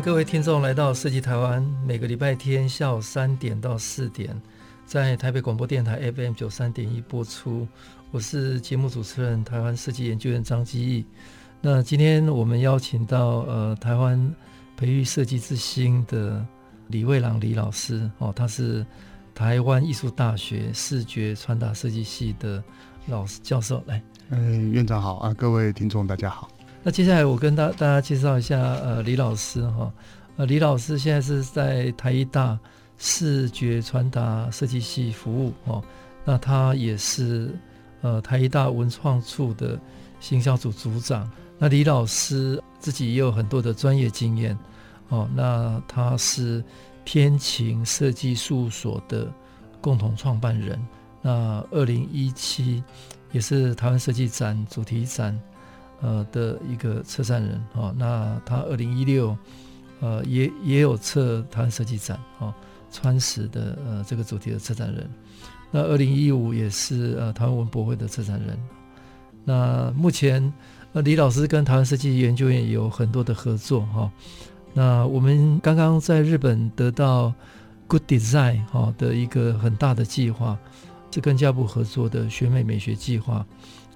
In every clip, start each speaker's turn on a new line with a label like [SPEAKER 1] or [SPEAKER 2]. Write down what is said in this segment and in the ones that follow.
[SPEAKER 1] 各位听众来到设计台湾，每个礼拜天下午三点到四点，在台北广播电台 FM 九三点一播出。我是节目主持人，台湾设计研究院张基义。那今天我们邀请到呃台湾培育设计之星的李蔚郎李老师哦，他是台湾艺术大学视觉传达设计系的老师教授。来，
[SPEAKER 2] 哎，院长好啊，各位听众大家好。
[SPEAKER 1] 那接下来我跟大大家介绍一下呃李老师哈，呃李老师现在是在台一大视觉传达设计系服务哦，那他也是。呃，台一大文创处的行销组组长，那李老师自己也有很多的专业经验哦。那他是天晴设计事务所的共同创办人。那二零一七也是台湾设计展主题展呃的一个策展人哦。那他二零一六呃也也有策台湾设计展哦，川石的呃这个主题的策展人。那二零一五也是呃台湾文博会的策展人。那目前呃李老师跟台湾设计研究院有很多的合作哈。那我们刚刚在日本得到 Good Design 哈的一个很大的计划，是跟教育部合作的选美美学计划。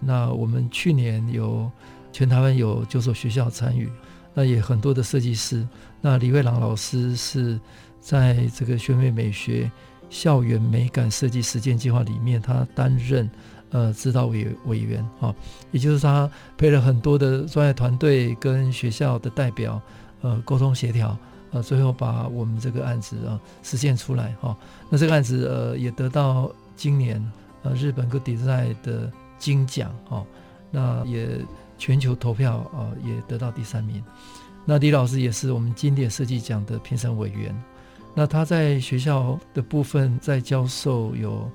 [SPEAKER 1] 那我们去年有全台湾有九所学校参与，那也很多的设计师。那李蔚郎老师是在这个学美美学。校园美感设计实践计划里面，他担任呃指导委委员啊，也就是他陪了很多的专业团队跟学校的代表呃沟通协调，呃最后把我们这个案子啊实现出来哈。那这个案子呃也得到今年呃日本 Good Design 的金奖哈，那也全球投票啊也得到第三名。那李老师也是我们经典设计奖的评审委员。那他在学校的部分在教授有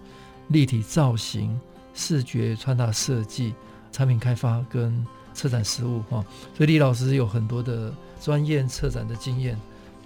[SPEAKER 1] 立体造型、视觉传达设计、产品开发跟策展实务哈，所以李老师有很多的专业策展的经验。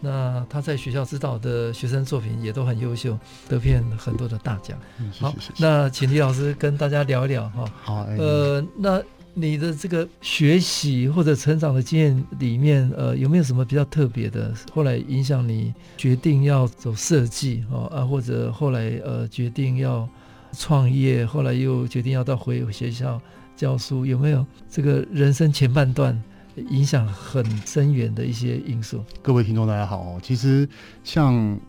[SPEAKER 1] 那他在学校指导的学生作品也都很优秀，得片很多的大奖。好，那请李老师跟大家聊一聊哈。
[SPEAKER 2] 好，
[SPEAKER 1] 呃，那。你的这个学习或者成长的经验里面，呃，有没有什么比较特别的？后来影响你决定要走设计哦啊，或者后来呃决定要创业，后来又决定要到回学校教书，有没有这个人生前半段影响很深远的一些因素？
[SPEAKER 2] 各位听众大家好，其实像。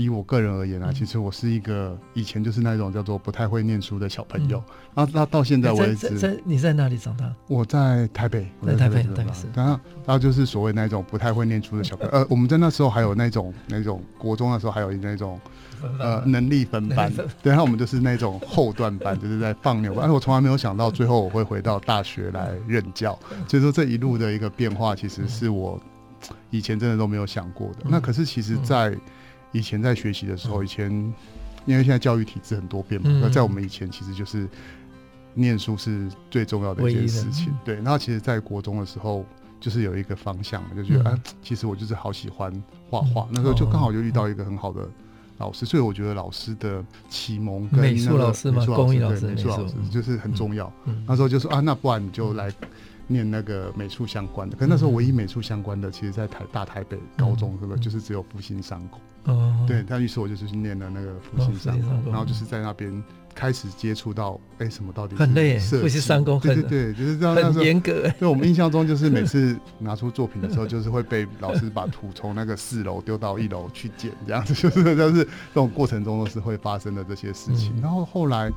[SPEAKER 2] 以我个人而言啊，其实我是一个以前就是那种叫做不太会念书的小朋友。然后，那到现在为止，
[SPEAKER 1] 在在你在哪里长大？
[SPEAKER 2] 我在台北，
[SPEAKER 1] 在台北，台北市。
[SPEAKER 2] 然后，然后就是所谓那种不太会念书的小朋友。呃，我们在那时候还有那种那种国中的时候还有那种呃能力分班。对，然后我们就是那种后段班，就是在放牛班。但是我从来没有想到最后我会回到大学来任教。所以说这一路的一个变化，其实是我以前真的都没有想过的。那可是其实，在以前在学习的时候，以前因为现在教育体制很多变嘛，那、嗯、在我们以前其实就是念书是最重要的一件事情。对，然后其实，在国中的时候，就是有一个方向嘛，就觉得、嗯、啊，其实我就是好喜欢画画。那时候就刚好就遇到一个很好的老师，所以我觉得老师的启蒙跟、那个、
[SPEAKER 1] 美术老师嘛，工艺老师、
[SPEAKER 2] 美术老师就是很重要。那时候就说啊，那不然你就来。念那个美术相关的，可是那时候唯一美术相关的，其实，在台大台北高中，是不是就是只有复兴商工？哦，对，但于是我就是去念了那个复兴商工，然后就是在那边开始接触到，哎，什么到底
[SPEAKER 1] 很累？复兴商工，
[SPEAKER 2] 对对对，就是这样，
[SPEAKER 1] 很严格。
[SPEAKER 2] 对，我们印象中就是每次拿出作品的时候，就是会被老师把图从那个四楼丢到一楼去捡，这样子，就 是就是这种过程中都是会发生的这些事情。然后后来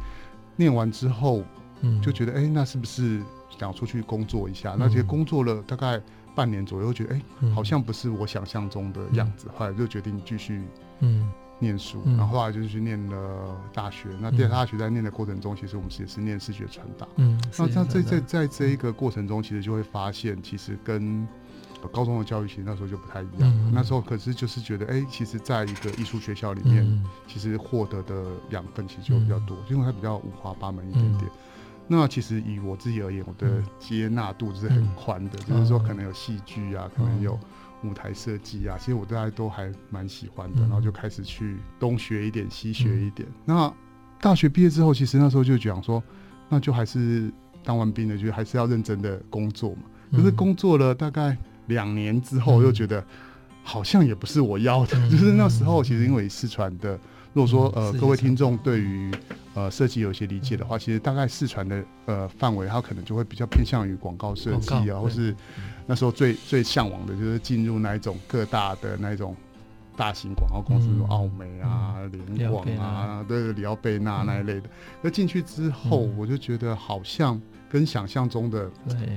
[SPEAKER 2] 念完之后，嗯，就觉得，哎，那是不是？想出去工作一下，那其实工作了大概半年左右，觉得哎、欸，好像不是我想象中的样子，后来就决定继续嗯。念书，然后后来就去念了大学。那在大学在念的过程中，其实我们也是念视觉传达。嗯，那在在在这一个过程中，其实就会发现，其实跟高中的教育其实那时候就不太一样。
[SPEAKER 1] 嗯、
[SPEAKER 2] 那时候可是就是觉得，哎、欸，其实在一个艺术学校里面，
[SPEAKER 1] 嗯、
[SPEAKER 2] 其实获得的养分其实就比较多，因为它比较五花八门一点点。
[SPEAKER 1] 嗯、
[SPEAKER 2] 那其实以我自己而言，我的接纳度是很宽的，
[SPEAKER 1] 嗯、
[SPEAKER 2] 就是说可能有戏剧啊，可能有舞台设计啊，其实我大家都还蛮喜欢的。然后就开始去东学一点，西学一点。那大学毕业之后，其实那时候就讲说，那就还是当完兵了，就还是要认真的工作嘛。可是工作了大概两年之后，又觉得好像也不是我要的。就是那时候，其实因为四川的，如果说呃各位听众对于呃设计有一些理解的话，其实大概四传的呃范围，它可能就会比较偏向于广告设计啊，或是那时候最最向往的就是进入那一种各大的那一种。大型广告公司，如奥美啊、联广、嗯、啊，对，里奥贝纳那一类的。那进、嗯、去之后，我就觉得好像跟想象中的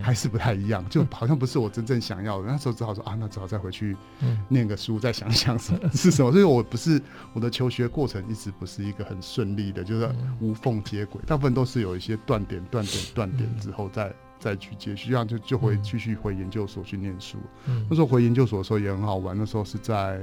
[SPEAKER 2] 还是不太一样，就好像不是我真正想要的。那时候只好说啊，那只好再回去念个书，再想想什么是什么。所以我不是我的求学过程一直不是一个很顺利的，就是无缝接轨，大部分都是有一些断点、断点、断点之后再再去接续，这样就就会继续回研究所去念书。那时候回研究所的时候也很好玩，那时候是在。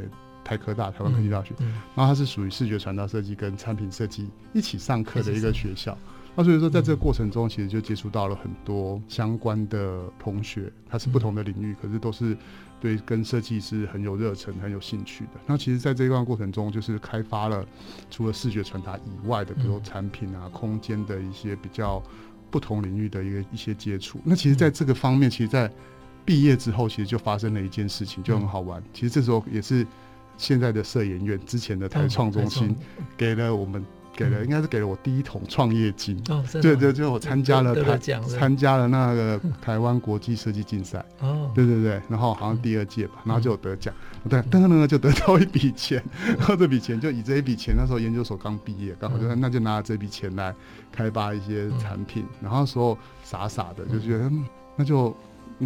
[SPEAKER 2] 台科大，台湾科技大学，嗯嗯、然后它是属于视觉传达设计跟产品设计一起上课的一个学校。那所以说，在这个过程中，其实就接触到了很多相关的同学，他是不同的领域，可是都是对跟设计是很有热忱、很有兴趣的。那其实，在这一段过程中，就是开发了除了视觉传达以外的，比如产品啊、空间的一些比较不同领域的一个一些接触。那其实，在这个方面，其实，在毕业之后，其实就发生了一件事情，就很好玩。其实这时候也是。现在的摄研院之前的台创中心给了我们，给了应该是给了我第一桶创业金。哦，对对，就我参加了台参加了那个台湾国际设计竞赛。哦，对对对，然后好像第二届吧，然后就有得奖。对，噔噔噔就得到一笔钱，然后这笔钱就以这一笔钱，那时候研究所刚毕业，刚好就那就拿这笔钱来开发一些产品。然后那时候傻傻的就觉得，那就。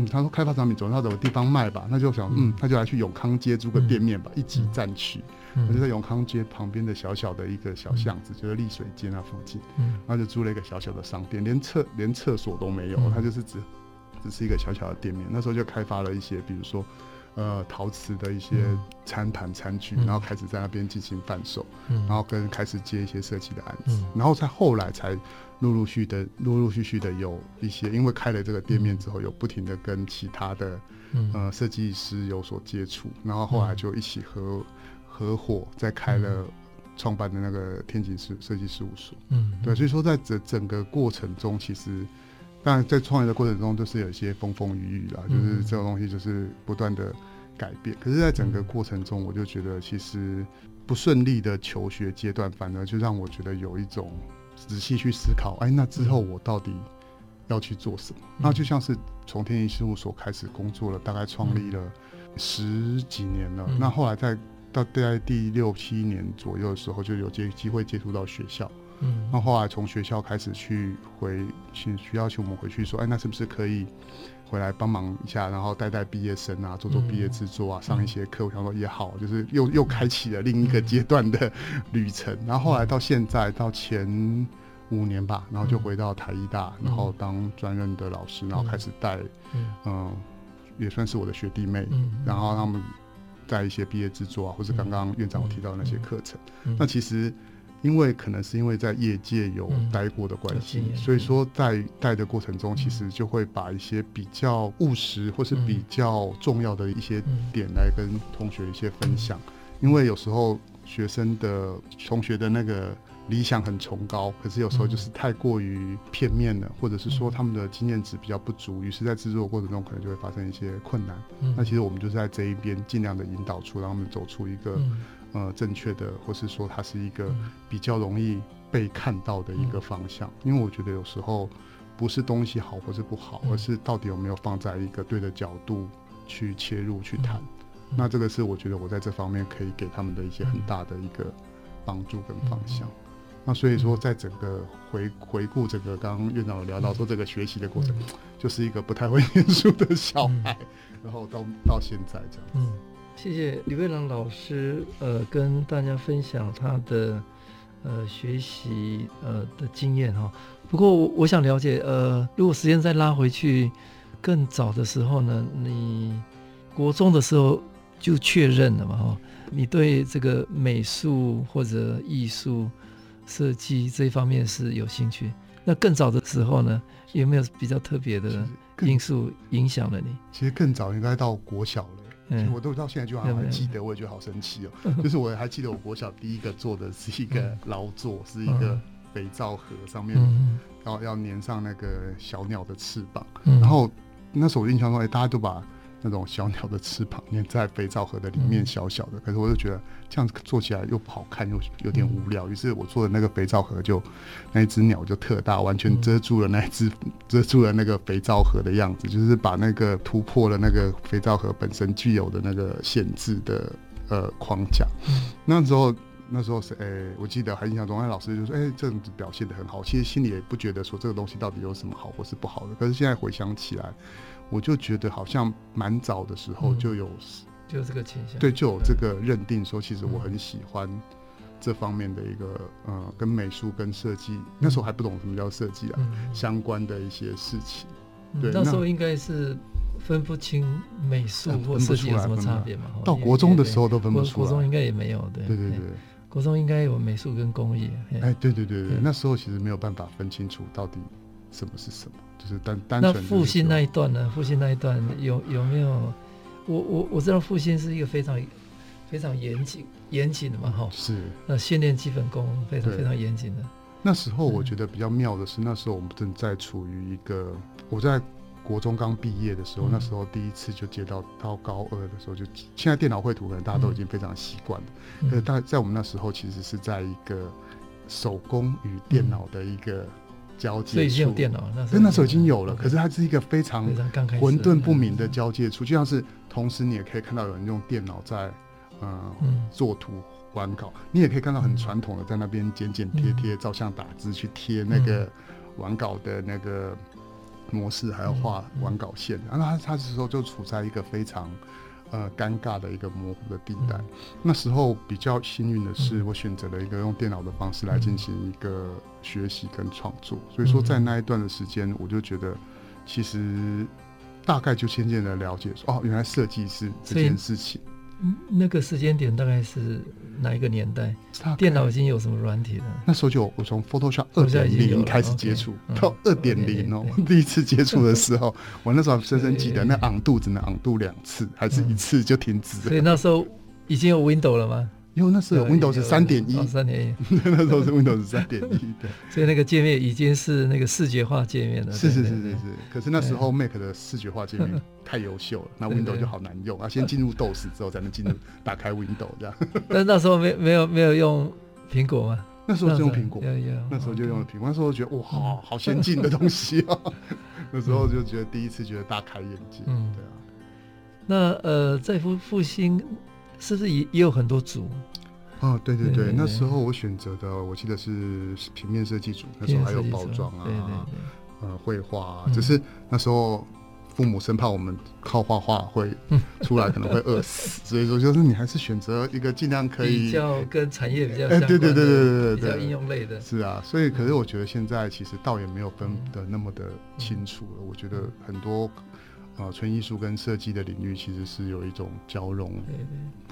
[SPEAKER 2] 嗯，他说开发产品总要找个地方卖吧，那就想，嗯，他就来去永康街租个店面吧，嗯、一级战区。我、嗯、就在永康街旁边的小小的一个小巷子，嗯、就是丽水街那附近，嗯，然后就租了一个小小的商店，连厕连厕所都没有，他、嗯、就是只只是一个小小的店面。那时候就开发了一些，比如说。呃，陶瓷的一些餐盘、餐具，然后开始在那边进行贩售，然后跟开始接一些设计的案子，然后在后来才陆陆续续的、陆陆续续的有一些，因为开了这个店面之后，有不停的跟其他的呃设计师有所接触，然后后来就一起合合伙，再开了创办的那个天井设设计事务所。嗯，对，所以说在这整个过程中，其实。当然，在创业的过程中，就是有一些风风雨雨啦，就是这种东西就是不断的改变。可是，在整个过程中，我就觉得其实不顺利的求学阶段，反而就让我觉得有一种仔细去思考，哎，那之后我到底要去做什么？那就像是从天意事务所开始工作了，大概创立了十几年了。那后来在到大概第六七年左右的时候，就有接机会接触到学校。嗯，那后来从学校开始去回请需要求我们回去说，哎，那是不是可以回来帮忙一下，然后带带毕业生啊，做做毕业制作啊，上一些课。我想说也好，就是又又开启了另一个阶段的旅程。然后后来到现在到前五年吧，然后就回到台艺大，然后当专任的老师，然后开始带，嗯，也算是我的学弟妹，然后他们在一些毕业制作啊，或是刚刚院长我提到的那些课程。那其实。因为可能是因为在业界有待过的关系，嗯、所以说在带的过程中，其实就会把一些比较务实或是比较重要的一些点来跟同学一些分享。因为有时候学生的同学的那个理想很崇高，可是有时候就是太过于片面了，或者是说他们的经验值比较不足，于是在制作过程中可能就会发生一些困难。那其实我们就是在这一边尽量的引导出，让他们走出一个。呃，正确的，或是说它是一个比较容易被看到的一个方向，嗯、因为我觉得有时候不是东西好或是不好，嗯、而是到底有没有放在一个对的角度去切入去谈。嗯、那这个是我觉得我在这方面可以给他们的一些很大的一个帮助跟方向。嗯、那所以说，在整个回回顾整个刚刚院长有聊到说这个学习的过程，嗯、就是一个不太会念书的小孩，嗯、然后到到现在这样子。嗯
[SPEAKER 1] 谢谢李蔚郎老师，呃，跟大家分享他的呃学习呃的经验哈。不过我想了解，呃，如果时间再拉回去更早的时候呢，你国中的时候就确认了嘛，哈，你对这个美术或者艺术设计这一方面是有兴趣。那更早的时候呢，有没有比较特别的因素影响了你？
[SPEAKER 2] 其实更早应该到国小了。嗯，我都到现在就还还记得，我也觉得好神奇哦。嗯、就是我还记得我国小第一个做的是一个劳作，嗯、是一个肥皂盒上面，然后要粘上那个小鸟的翅膀。嗯、然后那时候我印象中，哎，大家都把那种小鸟的翅膀粘在肥皂盒的里面，小小的。嗯、可是我就觉得这样子做起来又不好看，又有点无聊。于、嗯、是我做的那个肥皂盒就那一只鸟就特大，完全遮住了那一只，遮住了那个肥皂盒的样子，就是把那个突破了那个肥皂盒本身具有的那个限制的呃框架。嗯、那时候那时候是哎、欸，我记得还印象中，那老师就说：“哎、欸，这样子表现的很好。”其实心里也不觉得说这个东西到底有什么好或是不好的。可是现在回想起来。我就觉得好像蛮早的时候就有，
[SPEAKER 1] 就有这个倾向，
[SPEAKER 2] 对，就有这个认定说，其实我很喜欢这方面的一个呃，跟美术跟设计，那时候还不懂什么叫设计啊，相关的一些事情。对，
[SPEAKER 1] 那时候应该是分不清美术或设计有什么差别嘛。
[SPEAKER 2] 到国中的时候都分不出来，
[SPEAKER 1] 国中应该也没有，对对对对，国中应该有美术跟工艺。
[SPEAKER 2] 哎，对对对对，那时候其实没有办法分清楚到底什么是什么。就是单单
[SPEAKER 1] 纯。那复兴那一段呢？复兴那一段有有没有？我我我知道复兴是一个非常非常严谨严谨的嘛，哈。是。那训练基本功非常非常严谨的。
[SPEAKER 2] 那时候我觉得比较妙的是，那时候我们正在处于一个我在国中刚毕业的时候，那时候第一次就接到到高二的时候，就现在电脑绘图可能大家都已经非常习惯了，可是大在我们那时候其实是在一个手工与电脑的一个。交界处，所以已经有电脑，那那时候已经有了，可是它是一个非常混沌不明的交界处，就像是同时你也可以看到有人用电脑在，呃，做图完稿，你也可以看到很传统的在那边剪剪贴贴、照相打字去贴那个完稿的那个模式，还要画完稿线，然后他他是说就处在一个非常。呃，尴尬的一个模糊的地带。嗯、那时候比较幸运的是，我选择了一个用电脑的方式来进行一个学习跟创作。嗯、所以说，在那一段的时间，我就觉得，其实大概就渐渐的了解说，哦，原来设计是这件事情。
[SPEAKER 1] 嗯那个时间点大概是哪一个年代？电脑已经有什么软体了？
[SPEAKER 2] 那时候就我从 Photoshop 二点零开始接触，到二点零哦，第一次接触的时候，我那时候深深记得，那昂度只能昂度两次，还是一次就停止。
[SPEAKER 1] 所以那时候已经有 Windows 了吗？
[SPEAKER 2] 因为那时候 Windows 三点一，
[SPEAKER 1] 三点一，
[SPEAKER 2] 那时候是 Windows 三点一，对，
[SPEAKER 1] 所以那个界面已经是那个视觉化界面了。
[SPEAKER 2] 是是是是是，可是那时候 Mac 的视觉化界面 太优秀了，那 Windows 就好难用啊，先进入 DOS 之后才能进入打开 Windows 这样。
[SPEAKER 1] 但那时候没没有没有用苹果吗？
[SPEAKER 2] 那时候就用苹果，那时候就用了苹果，那时候觉得哇，好好先进的东西啊，那时候就觉得第一次觉得大开眼界，嗯，对啊。
[SPEAKER 1] 那呃，在复复兴是不是也也有很多组？
[SPEAKER 2] 哦，对对对，那时候我选择的，我记得是平面设计组，那时候还有包装啊，呃，绘画啊，只是那时候父母生怕我们靠画画会出来可能会饿死，所以说就是你还是选择一个尽量可以
[SPEAKER 1] 比较跟产业比较 相关的，
[SPEAKER 2] 对对对对对对，
[SPEAKER 1] 比较应用类的。
[SPEAKER 2] 是啊，所以可是我觉得现在其实倒也没有分的那么的清楚了。我觉得很多呃纯艺术跟设计的领域其实是有一种交融，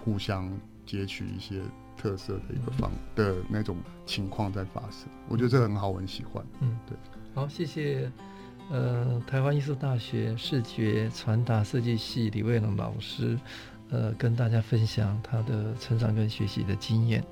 [SPEAKER 2] 互相截取一些。特色的一个方的那种情况在发生，我觉得这个很好，我很喜欢。嗯，对。
[SPEAKER 1] 好，谢谢。呃，台湾艺术大学视觉传达设计系李卫龙老师，呃，跟大家分享他的成长跟学习的经验。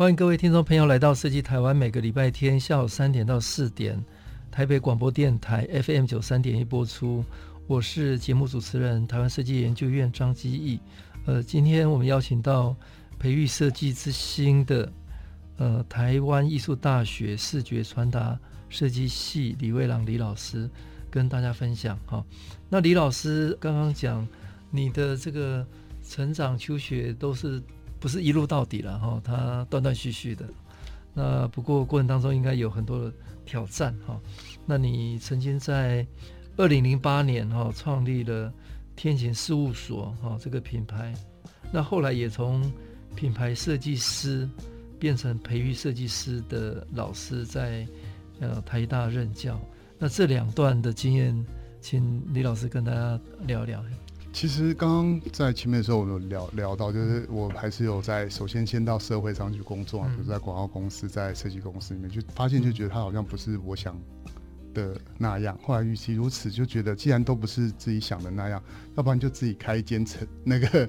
[SPEAKER 1] 欢迎各位听众朋友来到设计台湾，每个礼拜天下午三点到四点，台北广播电台 FM 九三点一播出。我是节目主持人台湾设计研究院张基义。呃，今天我们邀请到培育设计之星的呃台湾艺术大学视觉传达设计系李卫朗李老师，跟大家分享哈。那李老师刚刚讲你的这个成长求学都是不是一路到底了哈？他断断续续的。那不过过程当中应该有很多的挑战哈。那你曾经在二零零八年哈，创立了天晴事务所哈这个品牌，那后来也从品牌设计师变成培育设计师的老师，在呃台大任教。那这两段的经验，请李老师跟大家聊聊。
[SPEAKER 2] 其实刚刚在前面的时候，我有聊聊到，就是我还是有在首先先到社会上去工作，比如在广告公司、在设计公司里面，就发现就觉得他好像不是我想的那样，后来与其如此，就觉得既然都不是自己想的那样，要不然就自己开一间成那个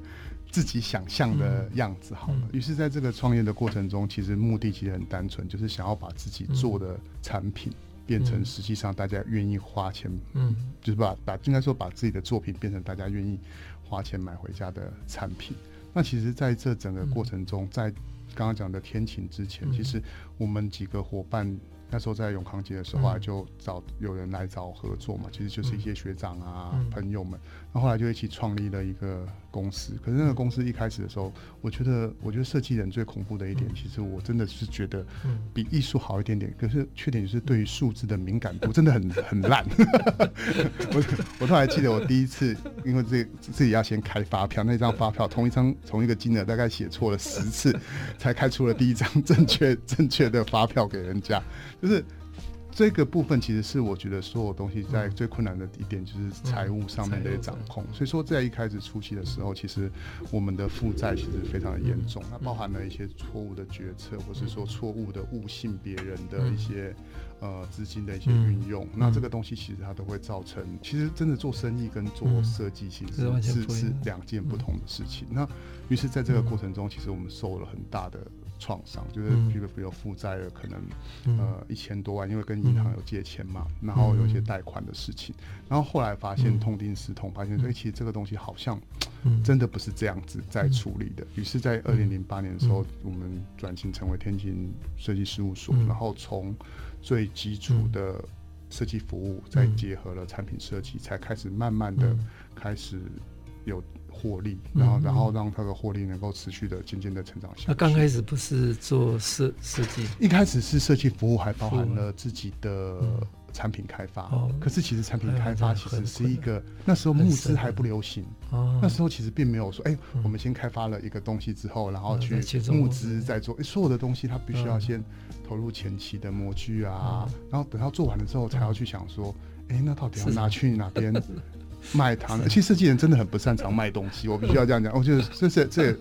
[SPEAKER 2] 自己想象的样子好了。于、嗯、是，在这个创业的过程中，其实目的其实很单纯，就是想要把自己做的产品变成实际上大家愿意花钱，嗯，就是把把应该说把自己的作品变成大家愿意花钱买回家的产品。那其实，在这整个过程中，在刚刚讲的天晴之前，其实我们几个伙伴。那时候在永康街的时候啊，就找有人来找合作嘛，其实就是一些学长啊、朋友们，那后后来就一起创立了一个公司。可是那个公司一开始的时候，我觉得，我觉得设计人最恐怖的一点，其实我真的是觉得比艺术好一点点，可是缺点就是对于数字的敏感度真的很 很烂。我我都还记得我第一次，因为自自己要先开发票，那张发票同一张同一个金额大概写错了十次，才开出了第一张正确正确的发票给人家。就是这个部分，其实是我觉得所有东西在最困难的一点，就是财务上面的掌控。所以说，在一开始初期的时候，其实我们的负债其实非常的严重，那包含了一些错误的决策，或是说错误的误信别人的一些呃资金的一些运用。那这个东西其实它都会造成，其实真的做生意跟做设计其实是是两件不同的事情。那于是在这个过程中，其实我们受了很大的。创伤就是，比如比如负债了，可能、嗯、呃一千多万，因为跟银行有借钱嘛，嗯、然后有一些贷款的事情，然后后来发现痛定思痛，发现说，哎、欸，其实这个东西好像真的不是这样子在处理的。于是，在二零零八年的时候，我们转型成为天津设计事务所，然后从最基础的设计服务，再结合了产品设计，才开始慢慢的开始有。获利，然后然后让他的获利能够持续的渐渐的成长下去。
[SPEAKER 1] 那刚开始不是做设设计，
[SPEAKER 2] 一开始是设计服务，还包含了自己的产品开发。哦，可是其实产品开发其实是一个那时候募资还不流行。哦，那时候其实并没有说，哎，我们先开发了一个东西之后，然后去募资再做。哎，所有的东西它必须要先投入前期的模具啊，然后等到做完了之后，才要去想说，哎，那到底要拿去哪边？卖糖的，其实设计人真的很不擅长卖东西，我必须要这样讲。我觉得这是这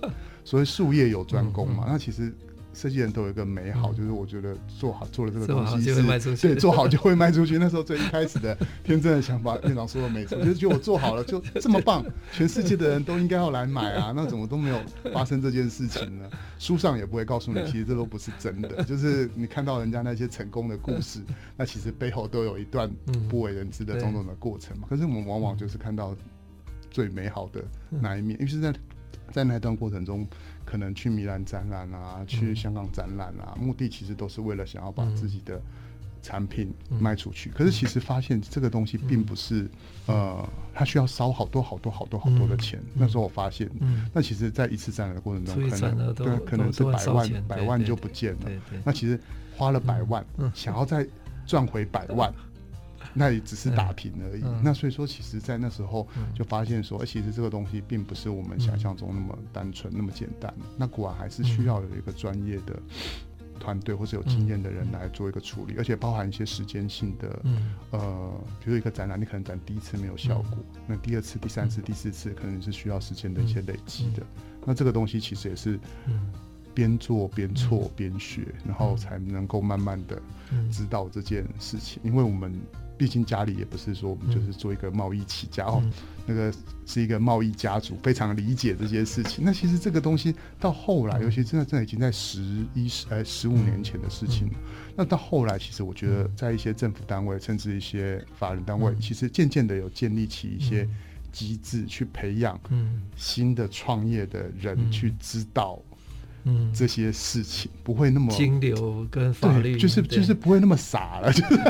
[SPEAKER 2] 所谓术业有专攻嘛，那其实。设计人都有一个美好，就是我觉得做好做了这个东西是，对，做好就会卖出去。那时候最一开始的天真的想法，院长说的没错，就是觉得 我做好了就这么棒，全世界的人都应该要来买啊，那怎么都没有发生这件事情呢？书上也不会告诉你，其实这都不是真的，就是你看到人家那些成功的故事，那其实背后都有一段不为人知的种种的过程嘛。可是我们往往就是看到最美好的那一面，因为是在在那段过程中。可能去米兰展览啊，去香港展览啊，目的其实都是为了想要把自己的产品卖出去。可是其实发现这个东西并不是，呃，它需要烧好多好多好多好多的钱。那时候我发现，那其实在一次展览的过程中，可能对，可能是百万百万就不见了。那其实花了百万，想要再赚回百万。那也只是打平而已。嗯、那所以说，其实，在那时候就发现说，其实这个东西并不是我们想象中那么单纯、那么简单。那果然还是需要有一个专业的团队，或是有经验的人来做一个处理，而且包含一些时间性的，呃，比如一个展览，你可能展第一次没有效果，那第二次、第三次、第四次，可能是需要时间的一些累积的。那这个东西其实也是。边做边错边学，然后才能够慢慢的知道这件事情。因为我们毕竟家里也不是说我们就是做一个贸易起家哦，那个是一个贸易家族，非常理解这些事情。那其实这个东西到后来，尤其真的真的已经在十一十呃十五年前的事情了。那到后来，其实我觉得在一些政府单位，甚至一些法人单位，其实渐渐的有建立起一些机制，去培养新的创业的人去知道。嗯，这些事情不会那么
[SPEAKER 1] 金流跟法律，
[SPEAKER 2] 就是就是不会那么傻了，就是。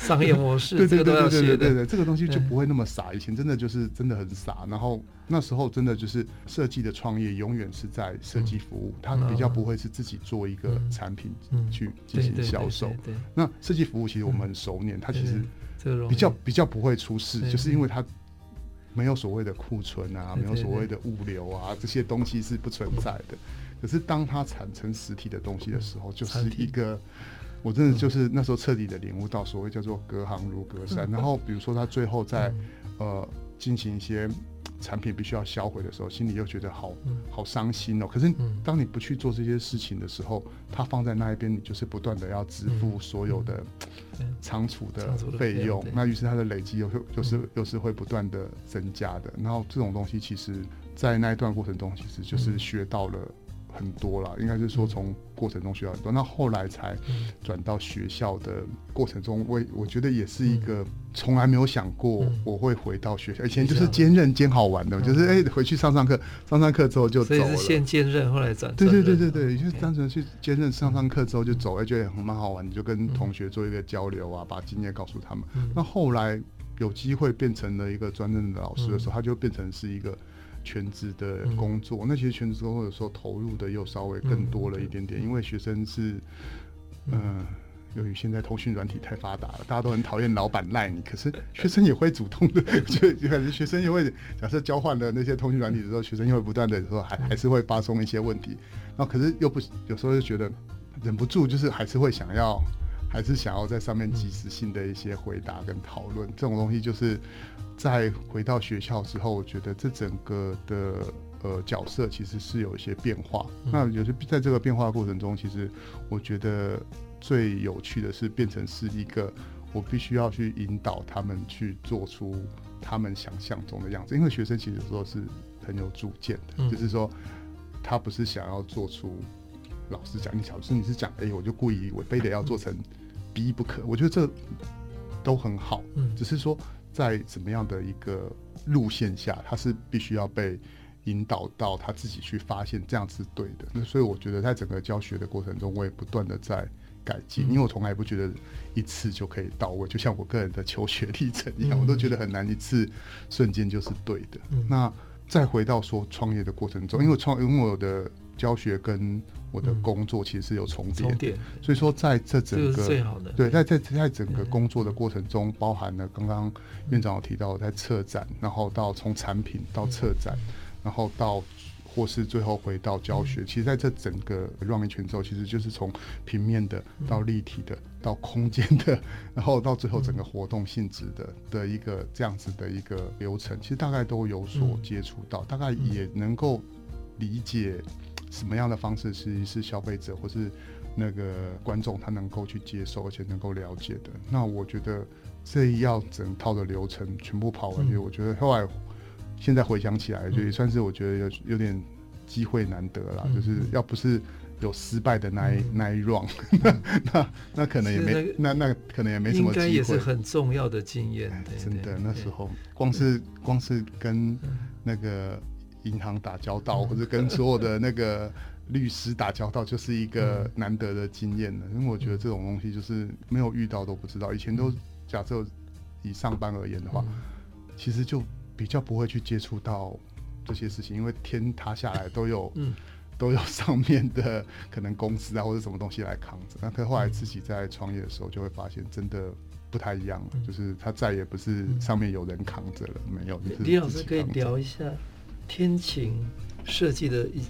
[SPEAKER 1] 商业模式，
[SPEAKER 2] 对对对对对对对，这个东西就不会那么傻。以前真的就是真的很傻，然后那时候真的就是设计的创业永远是在设计服务，它比较不会是自己做一个产品去进行销售。那设计服务其实我们很熟稔，它其实比较比较不会出事，就是因为它没有所谓的库存啊，没有所谓的物流啊，这些东西是不存在的。可是当它产成实体的东西的时候，就是一个，我真的就是那时候彻底的领悟到所谓叫做隔行如隔山。然后比如说他最后在呃进行一些产品必须要销毁的时候，心里又觉得好好伤心哦。可是当你不去做这些事情的时候，它放在那一边，你就是不断的要支付所有的仓储的费用。那于是它的累积又又是又是会不断的增加的。然后这种东西其实，在那一段过程中，其实就是学到了。很多了，应该是说从过程中学到很多，那后来才转到学校的过程中，我我觉得也是一个从来没有想过我会回到学校，以前就是兼任兼好玩的，就是哎回去上上课，上上课之后就走了。
[SPEAKER 1] 所以是先兼任，后来转。
[SPEAKER 2] 对对对对对，就是单纯去兼任上上课之后就走，哎觉得很蛮好玩，你就跟同学做一个交流啊，把经验告诉他们。那后来有机会变成了一个专任的老师的时候，他就变成是一个。全职的工作，嗯、那其实全职工作有时候投入的又稍微更多了一点点，嗯、因为学生是，嗯、呃，由于现在通讯软体太发达了，大家都很讨厌老板赖你，可是学生也会主动的，就感觉学生也会，假设交换了那些通讯软体的时候，学生又会不断的说，还还是会发送一些问题，然后可是又不，有时候又觉得忍不住，就是还是会想要，还是想要在上面及时性的一些回答跟讨论，这种东西就是。在回到学校之后，我觉得这整个的呃角色其实是有一些变化。嗯、那有些在这个变化过程中，其实我觉得最有趣的是变成是一个我必须要去引导他们去做出他们想象中的样子。因为学生其实有时候是很有主见的，嗯、就是说他不是想要做出老师讲你小师你是讲 A，我就故意我非得要做成 B 不可。我觉得这都很好，嗯、只是说。在怎么样的一个路线下，他是必须要被引导到他自己去发现这样是对的。那所以我觉得在整个教学的过程中，我也不断的在改进，因为我从来不觉得一次就可以到位。就像我个人的求学历程一样，我都觉得很难一次瞬间就是对的。那再回到说创业的过程中，因为创，因为我的。教学跟我的工作其实是有重叠，嗯、所以说在这整个对，在在在整个工作的过程中，包含了刚刚院长有提到在策展，然后到从产品到策展，然后到或是最后回到教学，其实在这整个 run 一圈之后，其实就是从平面的到立体的到空间的，然后到最后整个活动性质的的一个这样子的一个流程，其实大概都有所接触到，大概也能够理解。什么样的方式是是消费者或是那个观众他能够去接受而且能够了解的？那我觉得这要整套的流程全部跑完，就我觉得后来现在回想起来，就也算是我觉得有有点机会难得了。就是要不是有失败的那一那一 round，那那可能也没那那可能也没什么机会。应该也
[SPEAKER 1] 是很重要的经验。
[SPEAKER 2] 真的，那时候光是光是跟那个。银行打交道，或者跟所有的那个 律师打交道，就是一个难得的经验了。因为我觉得这种东西就是没有遇到都不知道。以前都假设以上班而言的话，其实就比较不会去接触到这些事情，因为天塌下来都有，都有上面的可能公司啊或者什么东西来扛着。那可后来自己在创业的时候，就会发现真的不太一样了，就是他再也不是上面有人扛着了，没有。
[SPEAKER 1] 李老师可以聊一下。天晴设计的一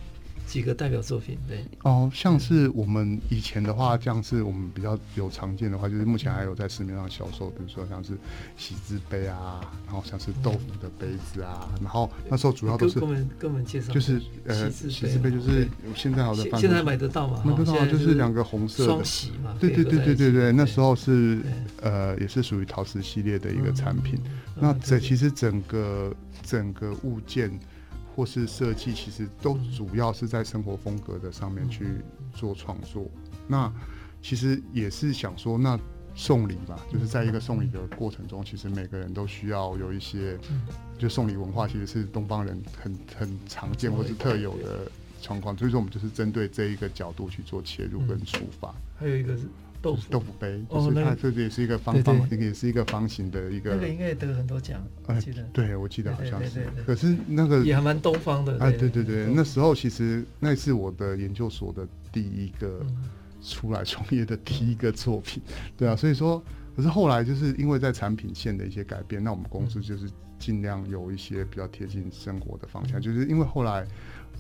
[SPEAKER 1] 几个代表作品，对。
[SPEAKER 2] 哦，像是我们以前的话，像是我们比较有常见的话，就是目前还有在市面上销售，比如说像是喜字杯啊，然后像是豆腐的杯子啊，然后那时候主要都是
[SPEAKER 1] 跟我们跟我们介绍，
[SPEAKER 2] 就是呃喜字杯就是现在好的，
[SPEAKER 1] 现在买得到吗？
[SPEAKER 2] 买得到，就是两个红色的。
[SPEAKER 1] 双喜嘛，
[SPEAKER 2] 对对对对对对，那时候是呃也是属于陶瓷系列的一个产品，那这其实整个整个物件。或是设计，其实都主要是在生活风格的上面去做创作。那其实也是想说，那送礼吧，就是在一个送礼的过程中，其实每个人都需要有一些，就送礼文化其实是东方人很很常见或是特有的状况。所以说，我们就是针对这一个角度去做切入跟出发。
[SPEAKER 1] 还有一个是。豆腐
[SPEAKER 2] 豆腐杯，就是它这个也是一个方方，那个也是一个方形的一个。
[SPEAKER 1] 那个应该也得很多奖，我记得。
[SPEAKER 2] 对，我记得好像是。可是那个
[SPEAKER 1] 也还蛮东方的。
[SPEAKER 2] 哎，对对对，那时候其实那是我的研究所的第一个出来创业的第一个作品，对啊，所以说，可是后来就是因为在产品线的一些改变，那我们公司就是尽量有一些比较贴近生活的方向，就是因为后来。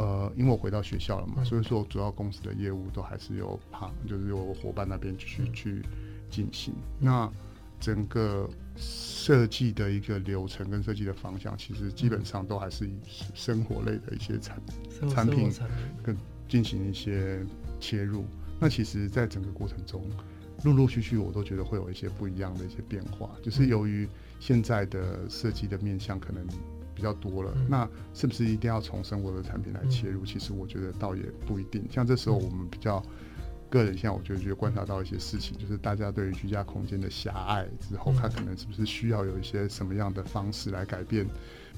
[SPEAKER 2] 呃，因为我回到学校了嘛，所以说主要公司的业务都还是由旁，就是由伙伴那边去去进行。那整个设计的一个流程跟设计的方向，其实基本上都还是以生活类的一些产产品跟进行一些切入。那其实，在整个过程中，陆陆续续我都觉得会有一些不一样的一些变化，就是由于现在的设计的面向可能。比较多了，那是不是一定要从生活的产品来切入？其实我觉得倒也不一定。像这时候我们比较个人，现在我觉得觉得观察到一些事情，就是大家对于居家空间的狭隘之后，他可能是不是需要有一些什么样的方式来改变，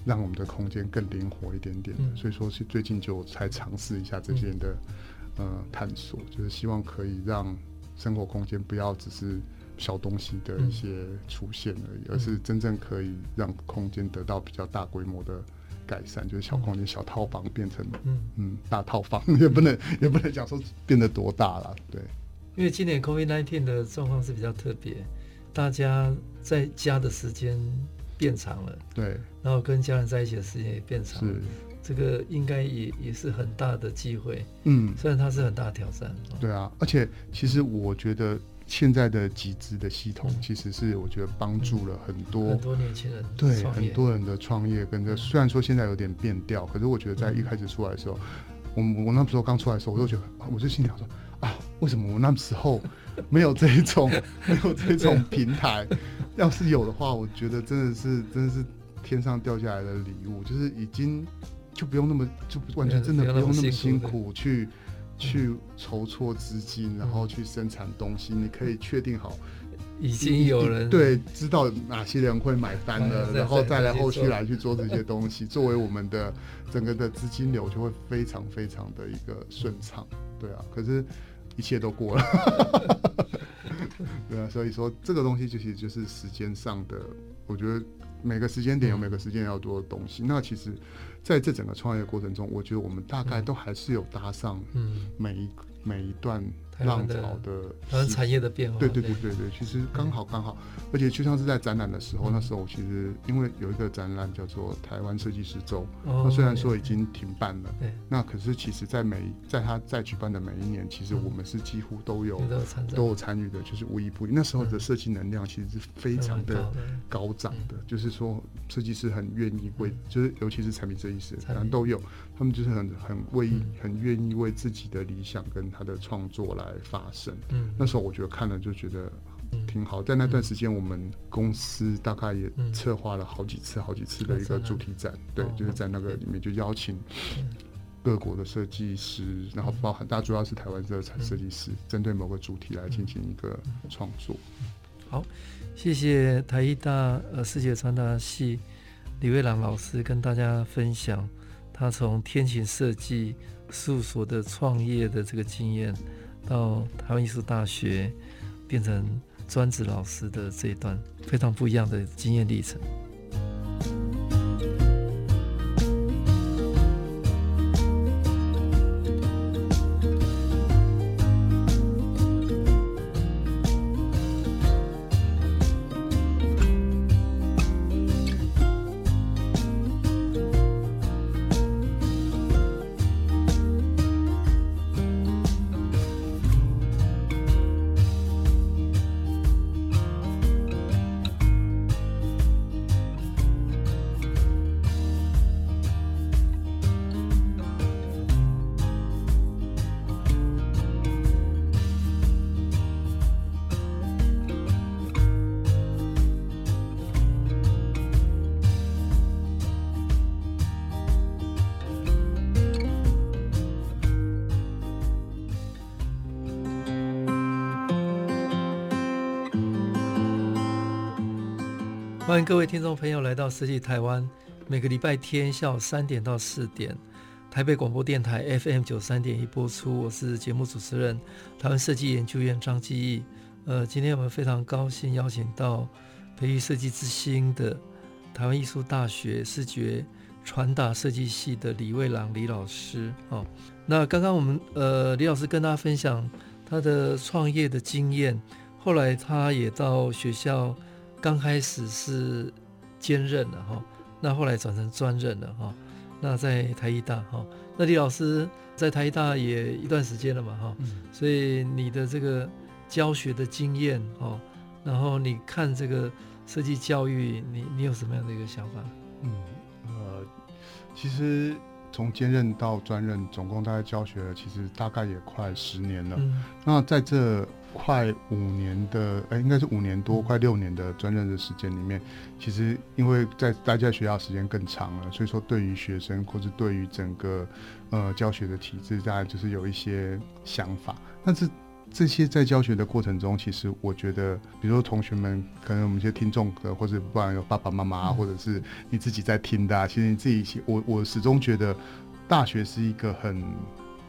[SPEAKER 2] 让我们的空间更灵活一点点。所以说是最近就才尝试一下这些的呃探索，就是希望可以让生活空间不要只是。小东西的一些出现而已，而是真正可以让空间得到比较大规模的改善，就是小空间、小套房变成嗯。嗯大套房，也不能也不能讲说变得多大了，对。
[SPEAKER 1] 因为今年 COVID-19 的状况是比较特别，大家在家的时间变长了，
[SPEAKER 2] 对，
[SPEAKER 1] 然后跟家人在一起的时间也变长了，是。这个应该也也是很大的机会，嗯，虽然它是很大的挑战，
[SPEAKER 2] 对啊，而且其实我觉得。现在的集资的系统，其实是我觉得帮助了很多
[SPEAKER 1] 很多年轻人，
[SPEAKER 2] 对很多人的创业跟着。虽然说现在有点变调，可是我觉得在一开始出来的时候，我我那时候刚出来的时候，我就觉得，我就心里想说啊，为什么我那时候没有这一种 没有这种平台？要是有的话，我觉得真的是真的是天上掉下来的礼物，就是已经就不用那么就完全真的不用那么辛苦去。去筹措资金，然后去生产东西。嗯、你可以确定好，
[SPEAKER 1] 已经有人
[SPEAKER 2] 对知道哪些人会买单了，嗯、然后再来后续来去做这些东西，作为我们的整个的资金流就会非常非常的一个顺畅。对啊，可是一切都过了，对啊，所以说这个东西就其实就是时间上的，我觉得每个时间点有每个时间要多的东西。嗯、那其实。在这整个创业过程中，我觉得我们大概都还是有搭上每一每一段。浪潮的，
[SPEAKER 1] 的产业的变化，
[SPEAKER 2] 对对对对对，其实刚好刚好，而且就像是在展览的时候，那时候其实因为有一个展览叫做台湾设计师周，那虽然说已经停办了，那可是其实在每在他在举办的每一年，其实我们是几乎都有都有参与的，就是无一不那时候的设计能量其实是非常的高涨的，就是说设计师很愿意为，就是尤其是产品设计师，反正都有，他们就是很很为很愿意为自己的理想跟他的创作来。发声，嗯，那时候我觉得看了就觉得挺好。在那段时间，我们公司大概也策划了好几次、好几次的一个主题展，对，就是在那个里面就邀请各国的设计师，然后包含大家主要是台湾这产设计师，针对某个主题来进行一个创作。
[SPEAKER 1] 好，谢谢台艺大呃视觉传达系李蔚朗老师跟大家分享他从天琴设计事务所的创业的这个经验。到台湾艺术大学变成专职老师的这一段非常不一样的经验历程。欢迎各位听众朋友来到设计台湾，每个礼拜天下午三点到四点，台北广播电台 FM 九三点一播出。我是节目主持人台湾设计研究院张基义。呃，今天我们非常高兴邀请到培育设计之星的台湾艺术大学视觉传达设计系的李蔚郎李老师。哦，那刚刚我们呃李老师跟大家分享他的创业的经验，后来他也到学校。刚开始是兼任的哈，那后来转成专任了哈。那在台艺大哈，那李老师在台艺大也一段时间了嘛哈，所以你的这个教学的经验哈，然后你看这个设计教育，你你有什么样的一个想法？
[SPEAKER 2] 嗯呃，其实从兼任到专任，总共大概教学了，其实大概也快十年了。嗯、那在这。快五年的，哎、欸，应该是五年多，快六年的专任的时间里面，其实因为在待在学校时间更长了，所以说对于学生或是对于整个呃教学的体制，大家就是有一些想法。但是这些在教学的过程中，其实我觉得，比如说同学们，可能我们一些听众的，或者不管有爸爸妈妈，或者是你自己在听的，其实你自己，我我始终觉得大学是一个很。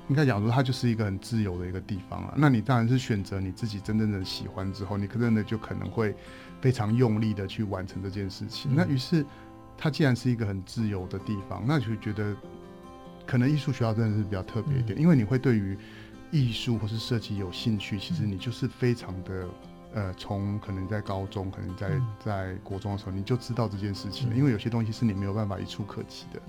[SPEAKER 2] 应该讲说，它就是一个很自由的一个地方啊。那你当然是选择你自己真正的喜欢之后，你真的就可能会非常用力的去完成这件事情。那于是，它既然是一个很自由的地方，那就觉得可能艺术学校真的是比较特别一点，因为你会对于艺术或是设计有兴趣，其实你就是非常的呃，从可能在高中，可能在在国中的时候，你就知道这件事情了，因为有些东西是你没有办法一触可及的。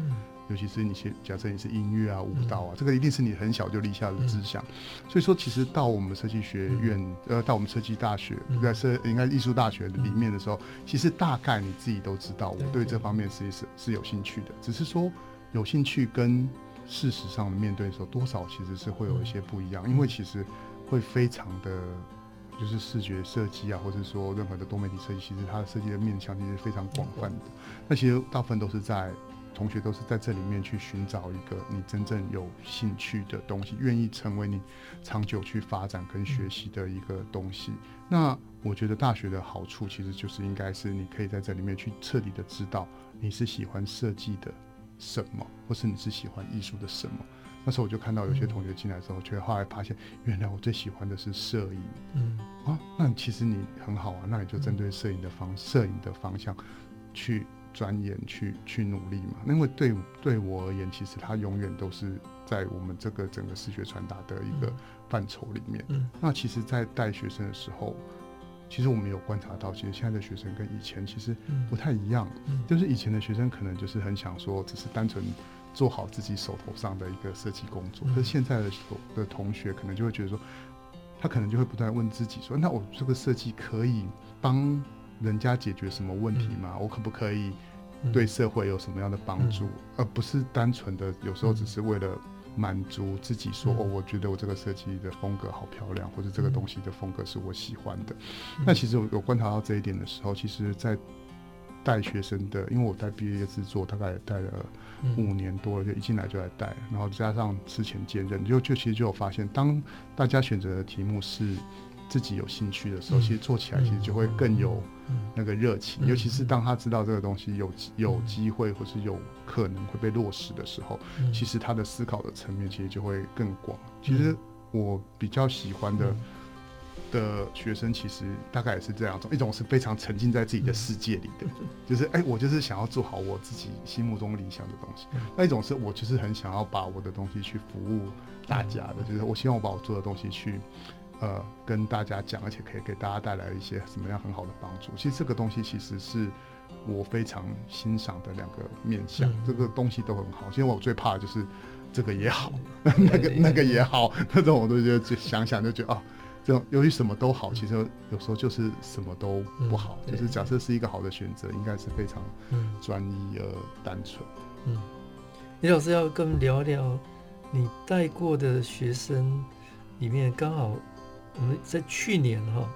[SPEAKER 2] 尤其是你些假设你是音乐啊、舞蹈啊，这个一定是你很小就立下的志向。所以说，其实到我们设计学院，呃，到我们设计大学，在设应该艺术大学里面的时候，其实大概你自己都知道，我对这方面是是是有兴趣的。只是说，有兴趣跟事实上面对的时候，多少其实是会有一些不一样，因为其实会非常的，就是视觉设计啊，或者说任何的多媒体设计，其实它的设计的面向其实非常广泛的。那其实大部分都是在。同学都是在这里面去寻找一个你真正有兴趣的东西，愿意成为你长久去发展跟学习的一个东西。那我觉得大学的好处其实就是应该是你可以在这里面去彻底的知道你是喜欢设计的什么，或是你是喜欢艺术的什么。那时候我就看到有些同学进来之后，却后来发现原来我最喜欢的是摄影。嗯啊，那其实你很好啊，那你就针对摄影的方摄影的方向去。钻研去去努力嘛，因为对对我而言，其实它永远都是在我们这个整个视觉传达的一个范畴里面。嗯，那其实，在带学生的时候，其实我们有观察到，其实现在的学生跟以前其实不太一样。嗯，就是以前的学生可能就是很想说，只是单纯做好自己手头上的一个设计工作，可是现在的的同学可能就会觉得说，他可能就会不断问自己说，那我这个设计可以帮人家解决什么问题吗？我可不可以对社会有什么样的帮助，而不是单纯的有时候只是为了满足自己说哦，我觉得我这个设计的风格好漂亮，或者这个东西的风格是我喜欢的。那其实我有观察到这一点的时候，其实，在带学生的，因为我带毕业制作大概也带了五年多了，就一进来就来带，然后加上之前兼任，就就其实就有发现，当大家选择的题目是。自己有兴趣的时候，其实做起来其实就会更有那个热情。尤其是当他知道这个东西有有机会或是有可能会被落实的时候，其实他的思考的层面其实就会更广。其实我比较喜欢的的学生，其实大概也是这两种：一种是非常沉浸在自己的世界里的，就是哎，我就是想要做好我自己心目中理想的东西；那一种是我就是很想要把我的东西去服务大家的，就是我希望我把我做的东西去。呃，跟大家讲，而且可以给大家带来一些什么样很好的帮助。其实这个东西其实是我非常欣赏的两个面向，嗯、这个东西都很好。其实我最怕的就是这个也好，嗯、那个那个也好，那种我都觉得就想想就觉得哦，这种由于什么都好，其实有时候就是什么都不好。嗯、就是假设是一个好的选择，应该是非常专一而单纯。嗯，
[SPEAKER 1] 李老师要跟我们聊聊你带过的学生里面刚好。我们在去年哈，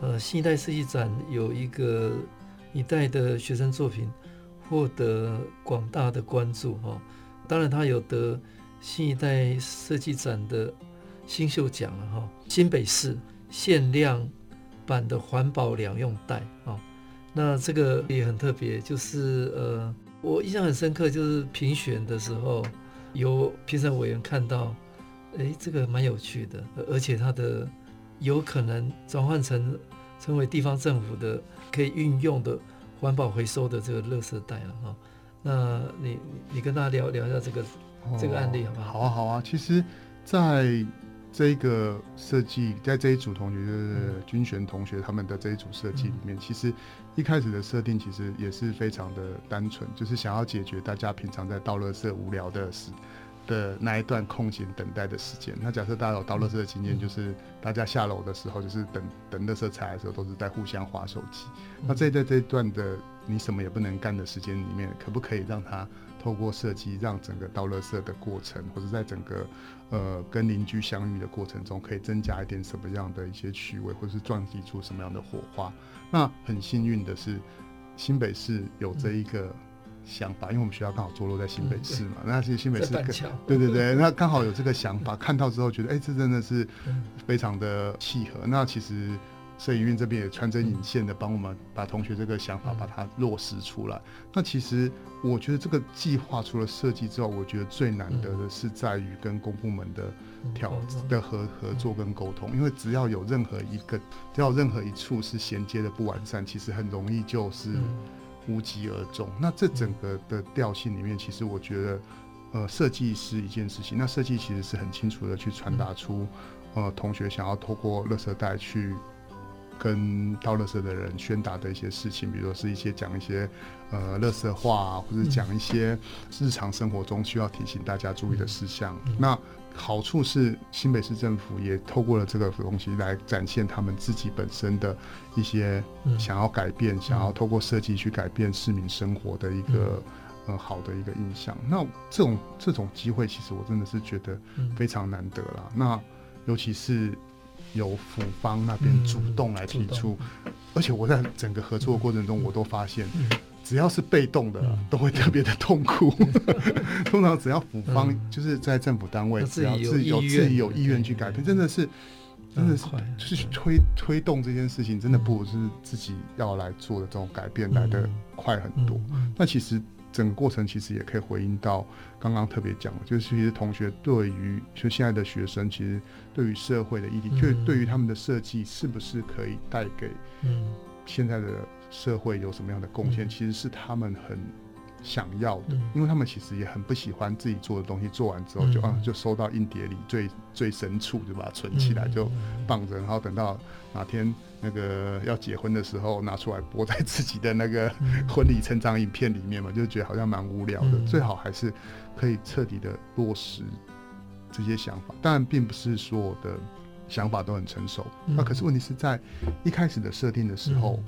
[SPEAKER 1] 呃，新一代设计展有一个一代的学生作品获得广大的关注哈。当然，他有得新一代设计展的新秀奖了哈。新北市限量版的环保两用袋啊，那这个也很特别，就是呃，我印象很深刻，就是评选的时候，有评审委员看到，哎，这个蛮有趣的，而且它的有可能转换成成为地方政府的可以运用的环保回收的这个垃圾袋了哈。那你你跟大家聊聊一下这个、哦、这个案例好不好？
[SPEAKER 2] 好啊，好啊。其实，在这一个设计，在这一组同学就是军璇同学他们的这一组设计里面，嗯、其实一开始的设定其实也是非常的单纯，就是想要解决大家平常在倒垃圾无聊的事的那一段空闲等待的时间。那假设大家有倒垃圾的经验，就是大家下楼的时候，就是等等垃圾车来的时候，都是在互相划手机。那这在这一段的你什么也不能干的时间里面，可不可以让他透过设计，让整个倒垃圾的过程，或者在整个呃跟邻居相遇的过程中，可以增加一点什么样的一些趣味，或者是撞击出什么样的火花？那很幸运的是，新北市有这一个想法，因为我们学校刚好坐落在新北市嘛。那其实新北市对对对，那刚好有这个想法，看到之后觉得，哎、欸，这真的是非常的契合。那其实。摄影院这边也穿针引线的帮我们把同学这个想法把它落实出来。那其实我觉得这个计划除了设计之外，我觉得最难得的是在于跟公部门的调的合合作跟沟通。因为只要有任何一个，只要任何一处是衔接的不完善，其实很容易就是无疾而终。那这整个的调性里面，其实我觉得，呃，设计是一件事情。那设计其实是很清楚的去传达出，呃，同学想要透过垃圾袋去。跟倒垃圾的人宣达的一些事情，比如说是一些讲一些呃垃圾话啊，或者讲一些日常生活中需要提醒大家注意的事项。嗯、那好处是新北市政府也透过了这个东西来展现他们自己本身的一些想要改变，嗯、想要透过设计去改变市民生活的一个、嗯、呃好的一个印象。那这种这种机会，其实我真的是觉得非常难得啦。嗯、那尤其是。由府方那边主动来提出，而且我在整个合作的过程中，我都发现，只要是被动的，都会特别的痛苦。通常只要府方就是在政府单位，只要是有自己有意愿去改变，真的是，真的是就是推推动这件事情，真的不是自己要来做的这种改变来的快很多。那其实。整个过程其实也可以回应到刚刚特别讲的，就是其实同学对于就现在的学生，其实对于社会的议题，就对于他们的设计是不是可以带给现在的社会有什么样的贡献，其实是他们很想要的，因为他们其实也很不喜欢自己做的东西做完之后就啊就收到硬碟里最最深处就把它存起来就放着，然后等到哪天。那个要结婚的时候拿出来播在自己的那个婚礼成长影片里面嘛，就觉得好像蛮无聊的。最好还是可以彻底的落实这些想法。当然，并不是所有的想法都很成熟。那可是问题是在一开始的设定的时候，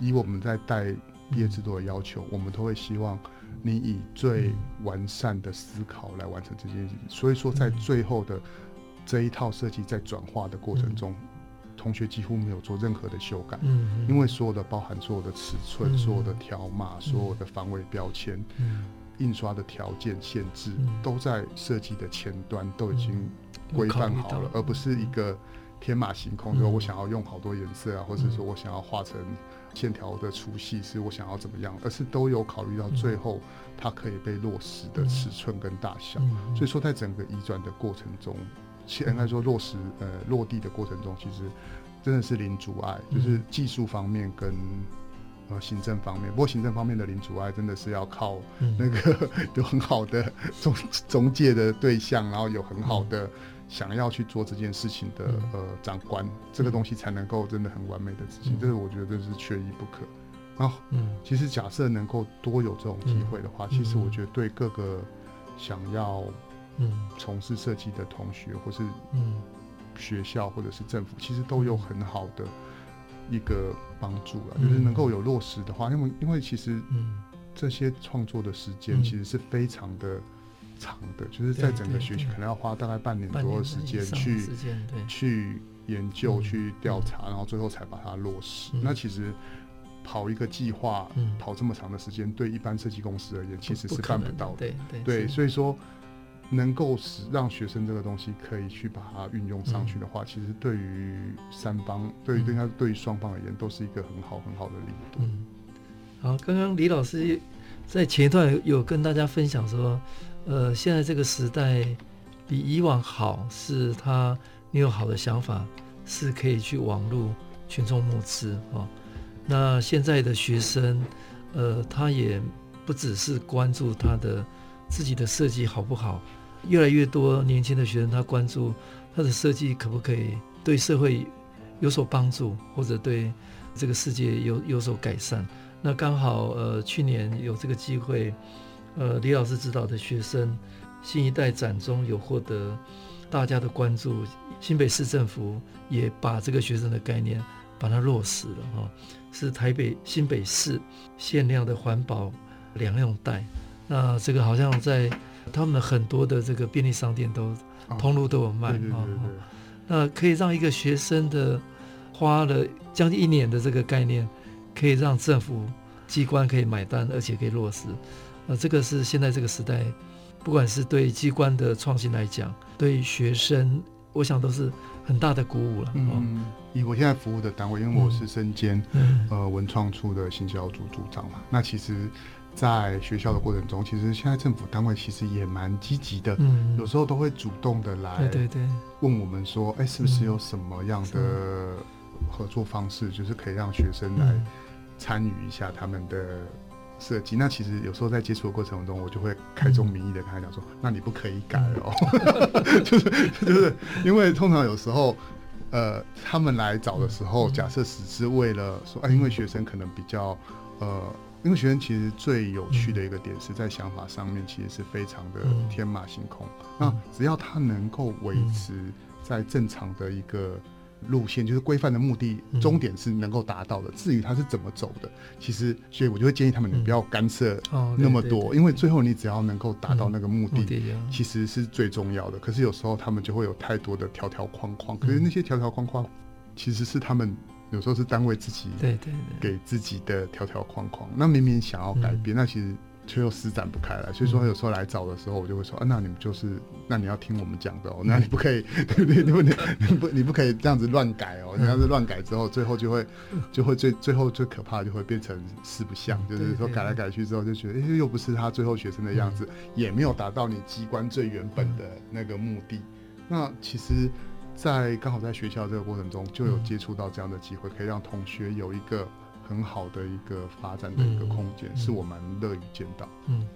[SPEAKER 2] 以我们在带毕业制作的要求，我们都会希望你以最完善的思考来完成这件事情。所以说，在最后的这一套设计在转化的过程中。同学几乎没有做任何的修改，嗯，因为所有的包含所有的尺寸、所有的条码、所有的防伪标签、印刷的条件限制，都在设计的前端都已经规范好了，而不是一个天马行空，说我想要用好多颜色啊，或者说我想要画成线条的粗细是我想要怎么样，而是都有考虑到最后它可以被落实的尺寸跟大小。所以说，在整个移转的过程中。应该说落实呃落地的过程中，其实真的是零阻碍，就是技术方面跟呃行政方面。不过行政方面的零阻碍，真的是要靠那个有很好的中中介的对象，然后有很好的想要去做这件事情的呃长官，这个东西才能够真的很完美的执行。这个我觉得这是缺一不可。然后，其实假设能够多有这种机会的话，其实我觉得对各个想要。嗯，从事设计的同学，或是嗯。学校，或者是政府，其实都有很好的一个帮助了。就是能够有落实的话，因为因为其实嗯。这些创作的时间其实是非常的长的，就是在整个学习可能要花大概半年多的时间去去研究、去调查，然后最后才把它落实。那其实跑一个计划，跑这么长的时间，对一般设计公司而言，其实是办不到的。对，所以说。能够使让学生这个东西可以去把它运用上去的话，嗯、其实对于三方，对于应该对于双方而言，都是一个很好很好的力度。嗯，
[SPEAKER 1] 好，刚刚李老师在前一段有，跟大家分享说，呃，现在这个时代比以往好，是他你有好的想法，是可以去网络群众募资啊、哦。那现在的学生，呃，他也不只是关注他的自己的设计好不好，越来越多年轻的学生他关注他的设计可不可以对社会有所帮助，或者对这个世界有有所改善。那刚好，呃，去年有这个机会，呃，李老师指导的学生新一代展中有获得大家的关注，新北市政府也把这个学生的概念把它落实了哈，是台北新北市限量的环保两用袋。那这个好像在他们很多的这个便利商店都通路都有卖啊。那可以让一个学生的花了将近一年的这个概念。可以让政府机关可以买单，而且可以落实，呃，这个是现在这个时代，不管是对机关的创新来讲，对学生，我想都是很大的鼓舞了。
[SPEAKER 2] 嗯，以我现在服务的单位，因为我是身兼、嗯、呃文创处的行销组组长嘛，那其实，在学校的过程中，其实现在政府单位其实也蛮积极的，嗯，有时候都会主动的来，对对对，问我们说，哎，是不是有什么样的合作方式，就是可以让学生来。参与一下他们的设计，那其实有时候在接触的过程中，我就会开宗明义的跟他讲说：“那你不可以改哦。”就是就是因为通常有时候，呃，他们来找的时候，假设只是为了说，哎，因为学生可能比较，呃，因为学生其实最有趣的一个点是在想法上面，其实是非常的天马行空。那只要他能够维持在正常的一个。路线就是规范的目的，终点是能够达到的。嗯、至于他是怎么走的，其实，所以我就会建议他们，你不要干涉那么多，因为最后你只要能够达到那个目的，嗯、其实是最重要的。可是有时候他们就会有太多的条条框框，可是那些条条框框其实是他们有时候是单位自己对对给自己的条条框框。那明明想要改变，嗯、那其实。却又施展不开来，所以说有时候来找的时候，我就会说啊，那你们就是，那你要听我们讲的哦，那你不可以，对不对？对不对？你不，你不可以这样子乱改哦。你要是乱改之后，最后就会，就会最最后最可怕的就会变成四不像，就是说改来改去之后就觉得，哎，又不是他最后学生的样子，也没有达到你机关最原本的那个目的。那其实，在刚好在学校这个过程中，就有接触到这样的机会，可以让同学有一个。很好的一个发展的一个空间，嗯、是我蛮乐于见到。
[SPEAKER 1] 嗯，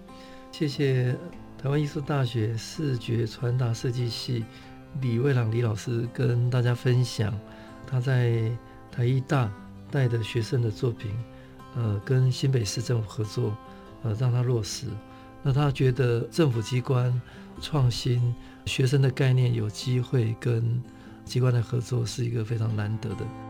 [SPEAKER 1] 谢谢台湾艺术大学视觉传达设计系李卫朗李老师跟大家分享他在台艺大带的学生的作品，呃，跟新北市政府合作，呃，让他落实。那他觉得政府机关创新学生的概念有机会跟机关的合作是一个非常难得的。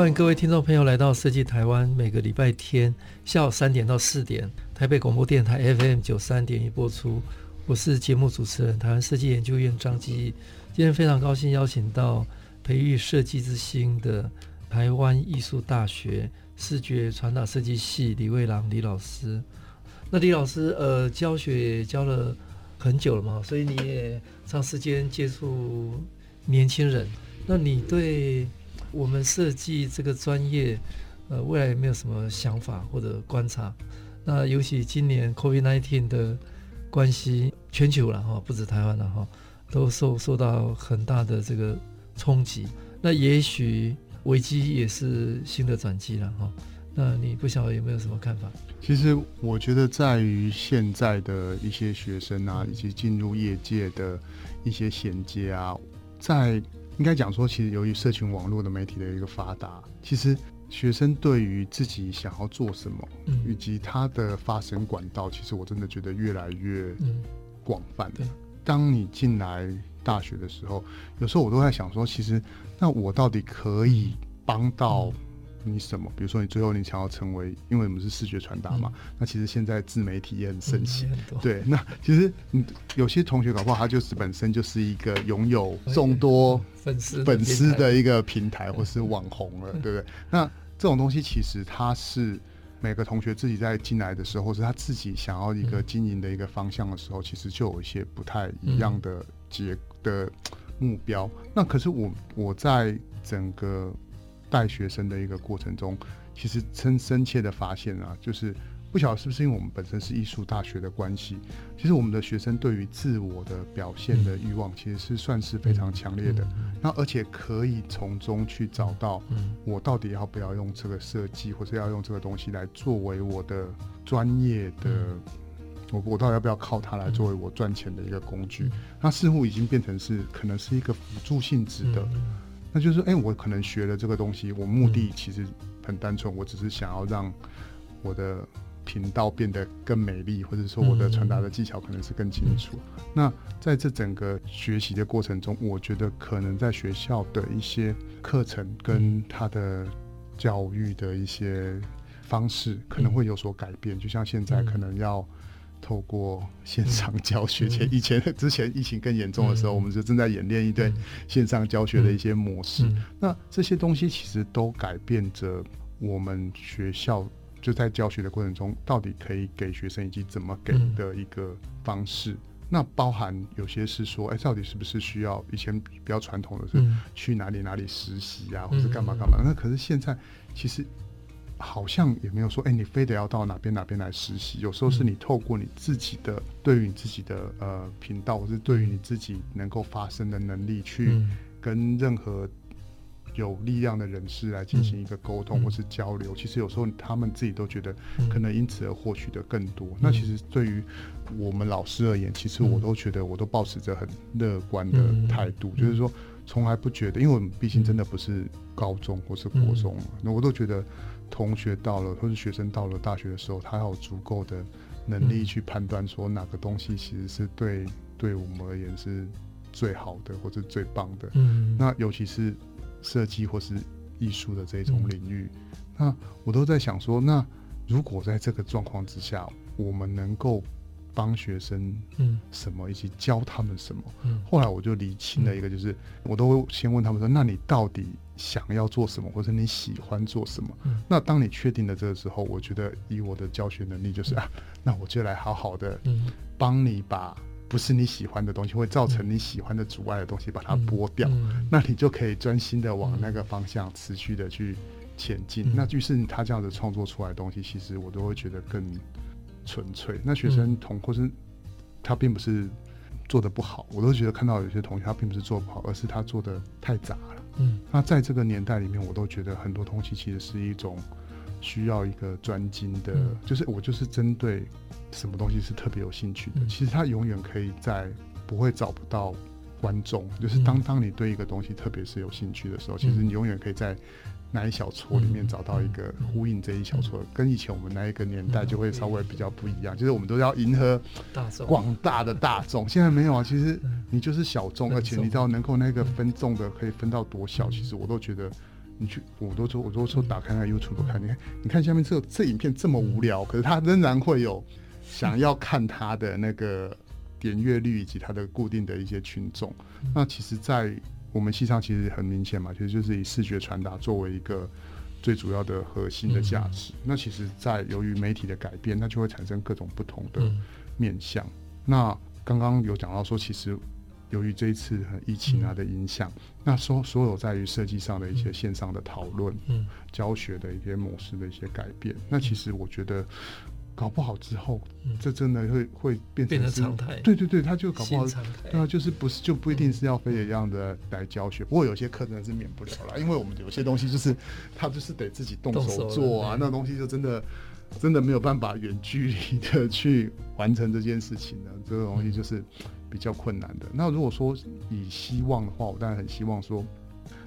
[SPEAKER 1] 欢迎各位听众朋友来到设计台湾，每个礼拜天下午三点到四点，台北广播电台 FM 九三点一播出。我是节目主持人，台湾设计研究院张基。今天非常高兴邀请到培育设计之星的台湾艺术大学视觉传达设计系李卫朗李老师。那李老师呃教学也教了很久了嘛，所以你也长时间接触年轻人。那你对我们设计这个专业，呃，未来有没有什么想法或者观察？那尤其今年 COVID-19 的关系，全球了哈，不止台湾了哈，都受受到很大的这个冲击。那也许危机也是新的转机了哈。那你不晓得有没有什么看法？
[SPEAKER 2] 其实我觉得，在于现在的一些学生啊，以及进入业界的一些衔接啊，在应该讲说，其实由于社群网络的媒体的一个发达，其实学生对于自己想要做什么，以及他的发声管道，其实我真的觉得越来越广泛。当你进来大学的时候，有时候我都在想说，其实那我到底可以帮到？你什么？比如说，你最后你想要成为，因为我们是视觉传达嘛、嗯，那其实现在自媒体也很盛行、嗯。对，那其实嗯，有些同学搞不好他就是本身就是一个拥有众多粉丝粉丝的一个平台，或是网红了，对不对？那这种东西其实他是每个同学自己在进来的时候，或是他自己想要一个经营的一个方向的时候，其实就有一些不太一样的结的目标。那可是我我在整个。带学生的一个过程中，其实深深切的发现啊，就是不晓得是不是因为我们本身是艺术大学的关系，其实我们的学生对于自我的表现的欲望，其实是算是非常强烈的。那而且可以从中去找到，我到底要不要用这个设计，或是要用这个东西来作为我的专业的，我我到底要不要靠它来作为我赚钱的一个工具？那似乎已经变成是可能是一个辅助性质的。那就是说，哎、欸，我可能学了这个东西，我目的其实很单纯，我只是想要让我的频道变得更美丽，或者说我的传达的技巧可能是更清楚。那在这整个学习的过程中，我觉得可能在学校的一些课程跟他的教育的一些方式可能会有所改变，就像现在可能要。透过线上教学 前，以前之前疫情更严重的时候，我们就正在演练一对线上教学的一些模式。那这些东西其实都改变着我们学校就在教学的过程中，到底可以给学生以及怎么给的一个方式。那包含有些是说，哎，到底是不是需要以前比较传统的是去哪里哪里实习啊，或者干嘛干嘛？那可是现在其实。好像也没有说，哎、欸，你非得要到哪边哪边来实习。有时候是你透过你自己的，对于你自己的呃频道，或是对于你自己能够发声的能力，去跟任何有力量的人士来进行一个沟通或是交流。其实有时候他们自己都觉得，可能因此而获取的更多。那其实对于我们老师而言，其实我都觉得，我都保持着很乐观的态度，就是说，从来不觉得，因为我们毕竟真的不是高中或是国中嘛，那我都觉得。同学到了，或是学生到了大学的时候，他要有足够的能力去判断说哪个东西其实是对对我们而言是最好的，或者最棒的。嗯，那尤其是设计或是艺术的这种领域，那我都在想说，那如果在这个状况之下，我们能够。帮学生嗯什么，以及教他们什么。嗯，后来我就理清了一个，就是我都会先问他们说：“那你到底想要做什么，或者你喜欢做什么？”嗯，那当你确定了这个时候，我觉得以我的教学能力，就是啊，那我就来好好的帮你把不是你喜欢的东西，会造成你喜欢的阻碍的东西，把它剥掉。那你就可以专心的往那个方向持续的去前进。那于是他这样子创作出来的东西，其实我都会觉得更。纯粹，那学生同或是他并不是做的不好，我都觉得看到有些同学他并不是做不好，而是他做的太杂了。嗯，那在这个年代里面，我都觉得很多东西其实是一种需要一个专精的，就是我就是针对什么东西是特别有兴趣的。其实他永远可以在不会找不到观众，就是当当你对一个东西特别是有兴趣的时候，其实你永远可以在。那一小撮里面找到一个呼应这一小撮，跟以前我们那一个年代就会稍微比较不一样。就是我们都要迎合广大的大众，现在没有啊。其实你就是小众，而且你知道能够那个分众的可以分到多小，其实我都觉得你去，我都说，我都说打开那个 YouTube 看，你看，你看下面这这影片这么无聊，可是它仍然会有想要看它的那个点阅率以及它的固定的一些群众。那其实，在我们系上其实很明显嘛，其实就是以视觉传达作为一个最主要的核心的价值。那其实，在由于媒体的改变，那就会产生各种不同的面向。那刚刚有讲到说，其实由于这一次疫情啊的影响，那所所有在于设计上的一些线上的讨论、教学的一些模式的一些改变，那其实我觉得。搞不好之后，嗯、这真的会会变成，
[SPEAKER 1] 常态。
[SPEAKER 2] 对对对，他就搞不好，对啊，就是不是就不一定是要非得这样的来教学。嗯、不过有些课程是免不了了，因为我们有些东西就是他就是得自己动手做啊，那东西就真的真的没有办法远距离的去完成这件事情呢。这个东西就是比较困难的。那如果说以希望的话，我当然很希望说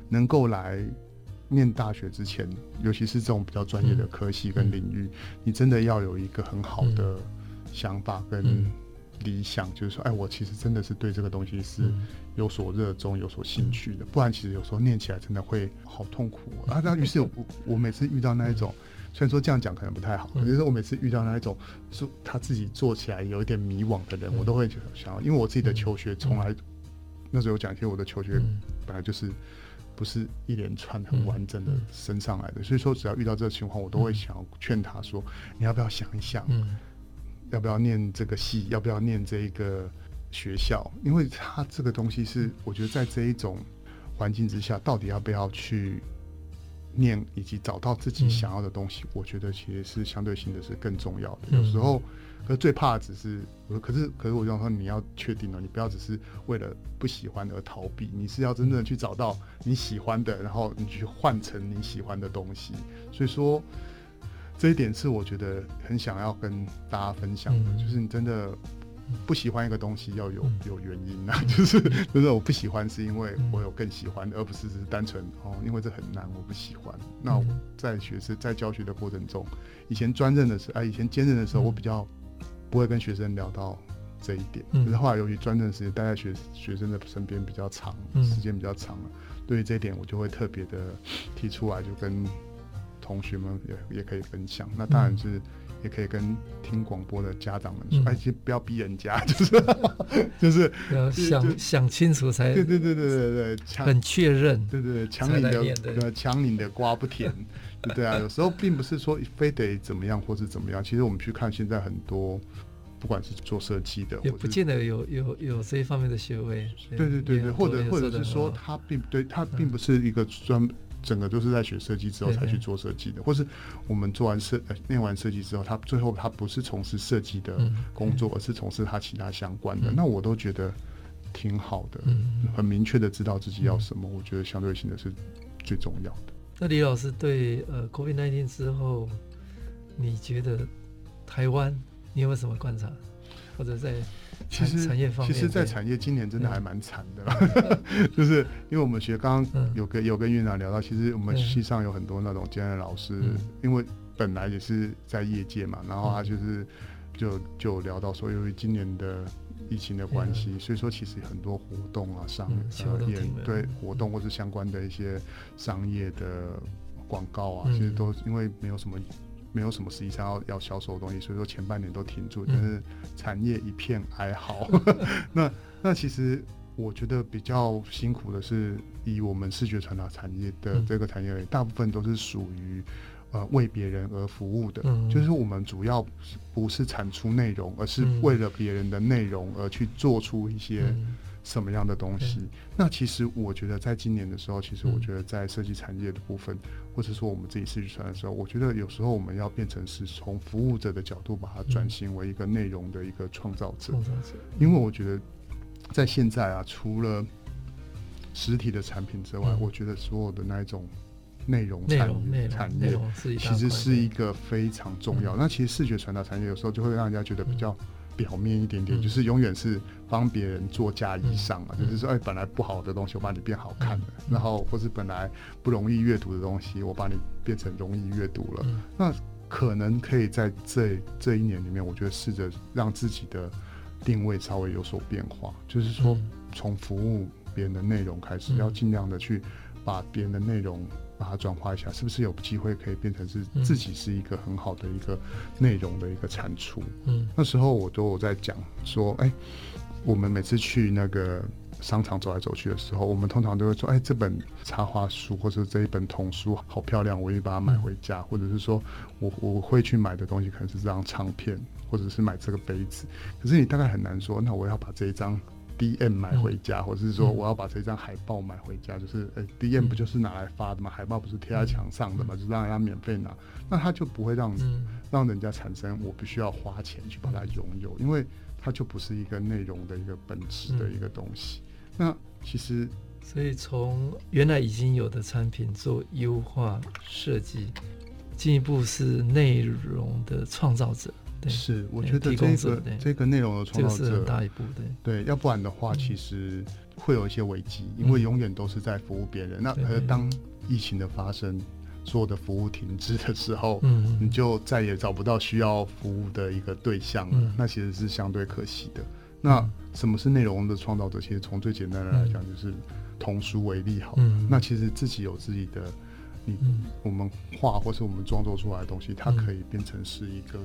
[SPEAKER 2] 能够来。念大学之前，尤其是这种比较专业的科系跟领域，嗯、你真的要有一个很好的想法跟理想，嗯、就是说，哎，我其实真的是对这个东西是有所热衷、有所兴趣的。不然，其实有时候念起来真的会好痛苦啊。那于是我，我每次遇到那一种，虽然说这样讲可能不太好，可是我每次遇到那一种是他自己做起来有一点迷惘的人，我都会想要，因为我自己的求学从来那时候讲，其实我的求学本来就是。不是一连串很完整的升上来的，嗯、所以说只要遇到这个情况，我都会想要劝他说：“嗯、你要不要想一想，嗯、要不要念这个系，要不要念这一个学校？因为他这个东西是，我觉得在这一种环境之下，到底要不要去念，以及找到自己想要的东西，嗯、我觉得其实是相对性的是更重要的。嗯、有时候。”可是最怕的只是，可是可是我想说，你要确定了，你不要只是为了不喜欢而逃避，你是要真正的去找到你喜欢的，然后你去换成你喜欢的东西。所以说，这一点是我觉得很想要跟大家分享的，就是你真的不喜欢一个东西要有有原因啊，就是就是我不喜欢是因为我有更喜欢的，而不是只是单纯哦，因为这很难我不喜欢。那我在学生在教学的过程中，以前专任的时候，啊，以前兼任的时候，我比较。不会跟学生聊到这一点，可是后来由于专任时间待在学学生的身边比较长，时间比较长了，对于这一点我就会特别的提出来，就跟同学们也也可以分享。那当然是也可以跟听广播的家长们说，哎，其实不要逼人家，就是就是
[SPEAKER 1] 要想想清楚才
[SPEAKER 2] 对对对对对对，
[SPEAKER 1] 很确认，
[SPEAKER 2] 对对对，强拧的强拧的瓜不甜，对啊，有时候并不是说非得怎么样或是怎么样，其实我们去看现在很多。不管是做设计的，
[SPEAKER 1] 也不见得有有有这一方面的学位。
[SPEAKER 2] 对对对对，或者或者是说他并对他并不是一个专整个都是在学设计之后才去做设计的，或是我们做完设念完设计之后，他最后他不是从事设计的工作，而是从事他其他相关的，那我都觉得挺好的，很明确的知道自己要什么，我觉得相对性的是最重要的。
[SPEAKER 1] 那李老师对呃，COVID-19 之后，你觉得台湾？你有没有什么观察，或者在其实产业方面？
[SPEAKER 2] 其实，在产业今年真的还蛮惨的，嗯、就是因为我们学刚刚有跟有跟院长聊到，其实我们系上有很多那种兼任老师，嗯、因为本来也是在业界嘛，然后他就是就就聊到说，由于今年的疫情的关系，嗯、所以说其实很多活动啊、商业、嗯、对活动或是相关的一些商业的广告啊，嗯、其实都因为没有什么。没有什么实际上要要销售的东西，所以说前半年都停住，但是产业一片哀嚎。那那其实我觉得比较辛苦的是，以我们视觉传达产业的这个产业，大部分都是属于呃为别人而服务的，就是我们主要不是产出内容，而是为了别人的内容而去做出一些。什么样的东西？嗯、那其实我觉得，在今年的时候，其实我觉得在设计产业的部分，嗯、或者说我们自己设计出来的时候，我觉得有时候我们要变成是从服务者的角度，把它转型为一个内容的一个创造者。嗯、因为我觉得，在现在啊，除了实体的产品之外，嗯、我觉得所有的那一种内容产业产业，其实是一个非常重要。嗯、那其实视觉传达产业有时候就会让人家觉得比较。表面一点点，就是永远是帮别人做嫁衣裳嘛，就是说，哎，本来不好的东西，我把你变好看了，然后或是本来不容易阅读的东西，我把你变成容易阅读了。那可能可以在这这一年里面，我觉得试着让自己的定位稍微有所变化，就是说，从服务别人的内容开始，要尽量的去把别人的内容。把它转化一下，是不是有机会可以变成是自己是一个很好的一个内容的一个产出？嗯，那时候我都有在讲说，哎、欸，我们每次去那个商场走来走去的时候，我们通常都会说，哎、欸，这本插画书或者这一本童书好漂亮，我愿意把它买回家，嗯、或者是说我我会去买的东西可能是这张唱片，或者是买这个杯子。可是你大概很难说，那我要把这一张 DM 买回家，嗯、或者是说我要把这张海报买回家，就是呃、欸、DM 不就是拿来发的吗？嗯、海报不是贴在墙上的吗？嗯、就让人家免费拿，那他就不会让、嗯、让人家产生我必须要花钱去把它拥有，因为它就不是一个内容的一个本质的一个东西。嗯、那其实，
[SPEAKER 1] 所以从原来已经有的产品做优化设计，进一步是内容的创造者。
[SPEAKER 2] 是，我觉得这个这个内容的创造者
[SPEAKER 1] 很大一步，对
[SPEAKER 2] 对，要不然的话，其实会有一些危机，因为永远都是在服务别人。那而当疫情的发生，所有的服务停滞的时候，嗯，你就再也找不到需要服务的一个对象了，那其实是相对可惜的。那什么是内容的创造者？其实从最简单的来讲，就是童书为例，好，那其实自己有自己的，你我们画或是我们创作出来的东西，它可以变成是一个。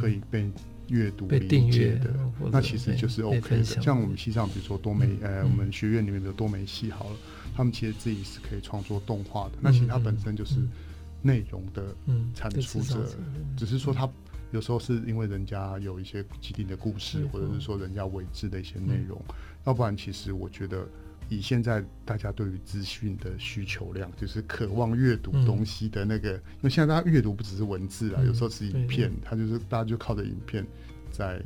[SPEAKER 2] 可以被阅读理解的，那其实就是 OK 的。像我们西藏，比如说多媒，呃，我们学院里面的多媒系好了，他们其实自己是可以创作动画的。那其实它本身就是内容的产出者，只是说它有时候是因为人家有一些既定的故事，或者是说人家委制的一些内容，要不然其实我觉得。以现在大家对于资讯的需求量，就是渴望阅读东西的那个，嗯、因为现在大家阅读不只是文字啊，嗯、有时候是影片，它就是大家就靠着影片在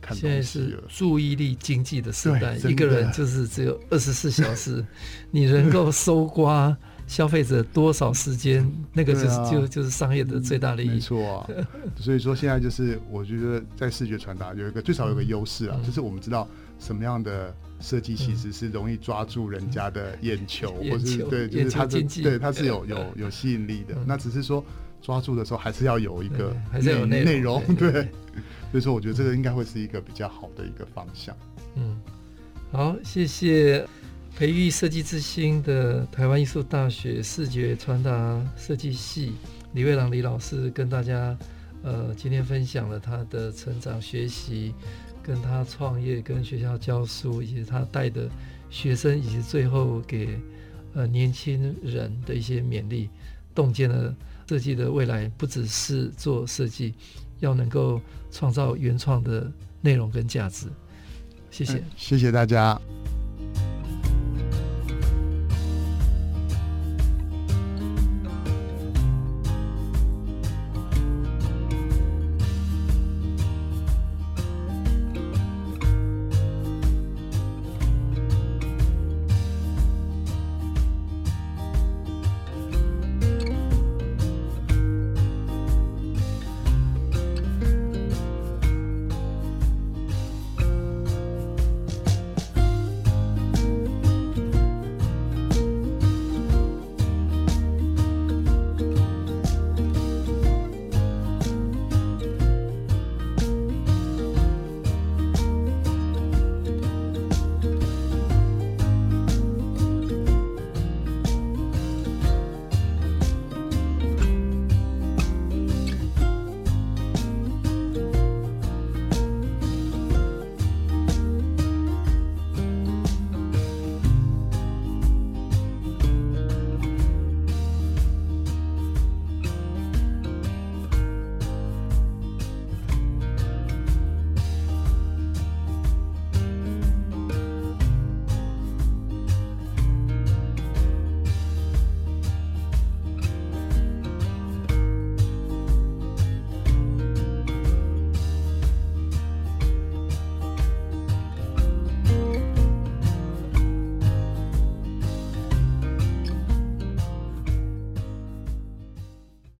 [SPEAKER 2] 看东西了。现在是
[SPEAKER 1] 注意力经济的时代，一个人就是只有 二十四小时，你能够搜刮消费者多少时间，那个就是、啊、就就是商业的最大利益。没
[SPEAKER 2] 错啊，所以说现在就是我觉得在视觉传达有一个最少有一个优势啊，嗯、就是我们知道什么样的。设计其实是容易抓住人家的眼球，或是对，就是它的对，它是有有有吸引力的。那只是说抓住的时候，还是要有一个还是有内容，对。所以说，我觉得这个应该会是一个比较好的一个方向。
[SPEAKER 1] 嗯，好，谢谢培育设计之星的台湾艺术大学视觉传达设计系李蔚郎李老师跟大家呃今天分享了他的成长学习。跟他创业、跟学校教书，以及他带的学生，以及最后给呃年轻人的一些勉励，洞见了设计的未来，不只是做设计，要能够创造原创的内容跟价值。谢谢，
[SPEAKER 2] 谢谢大家。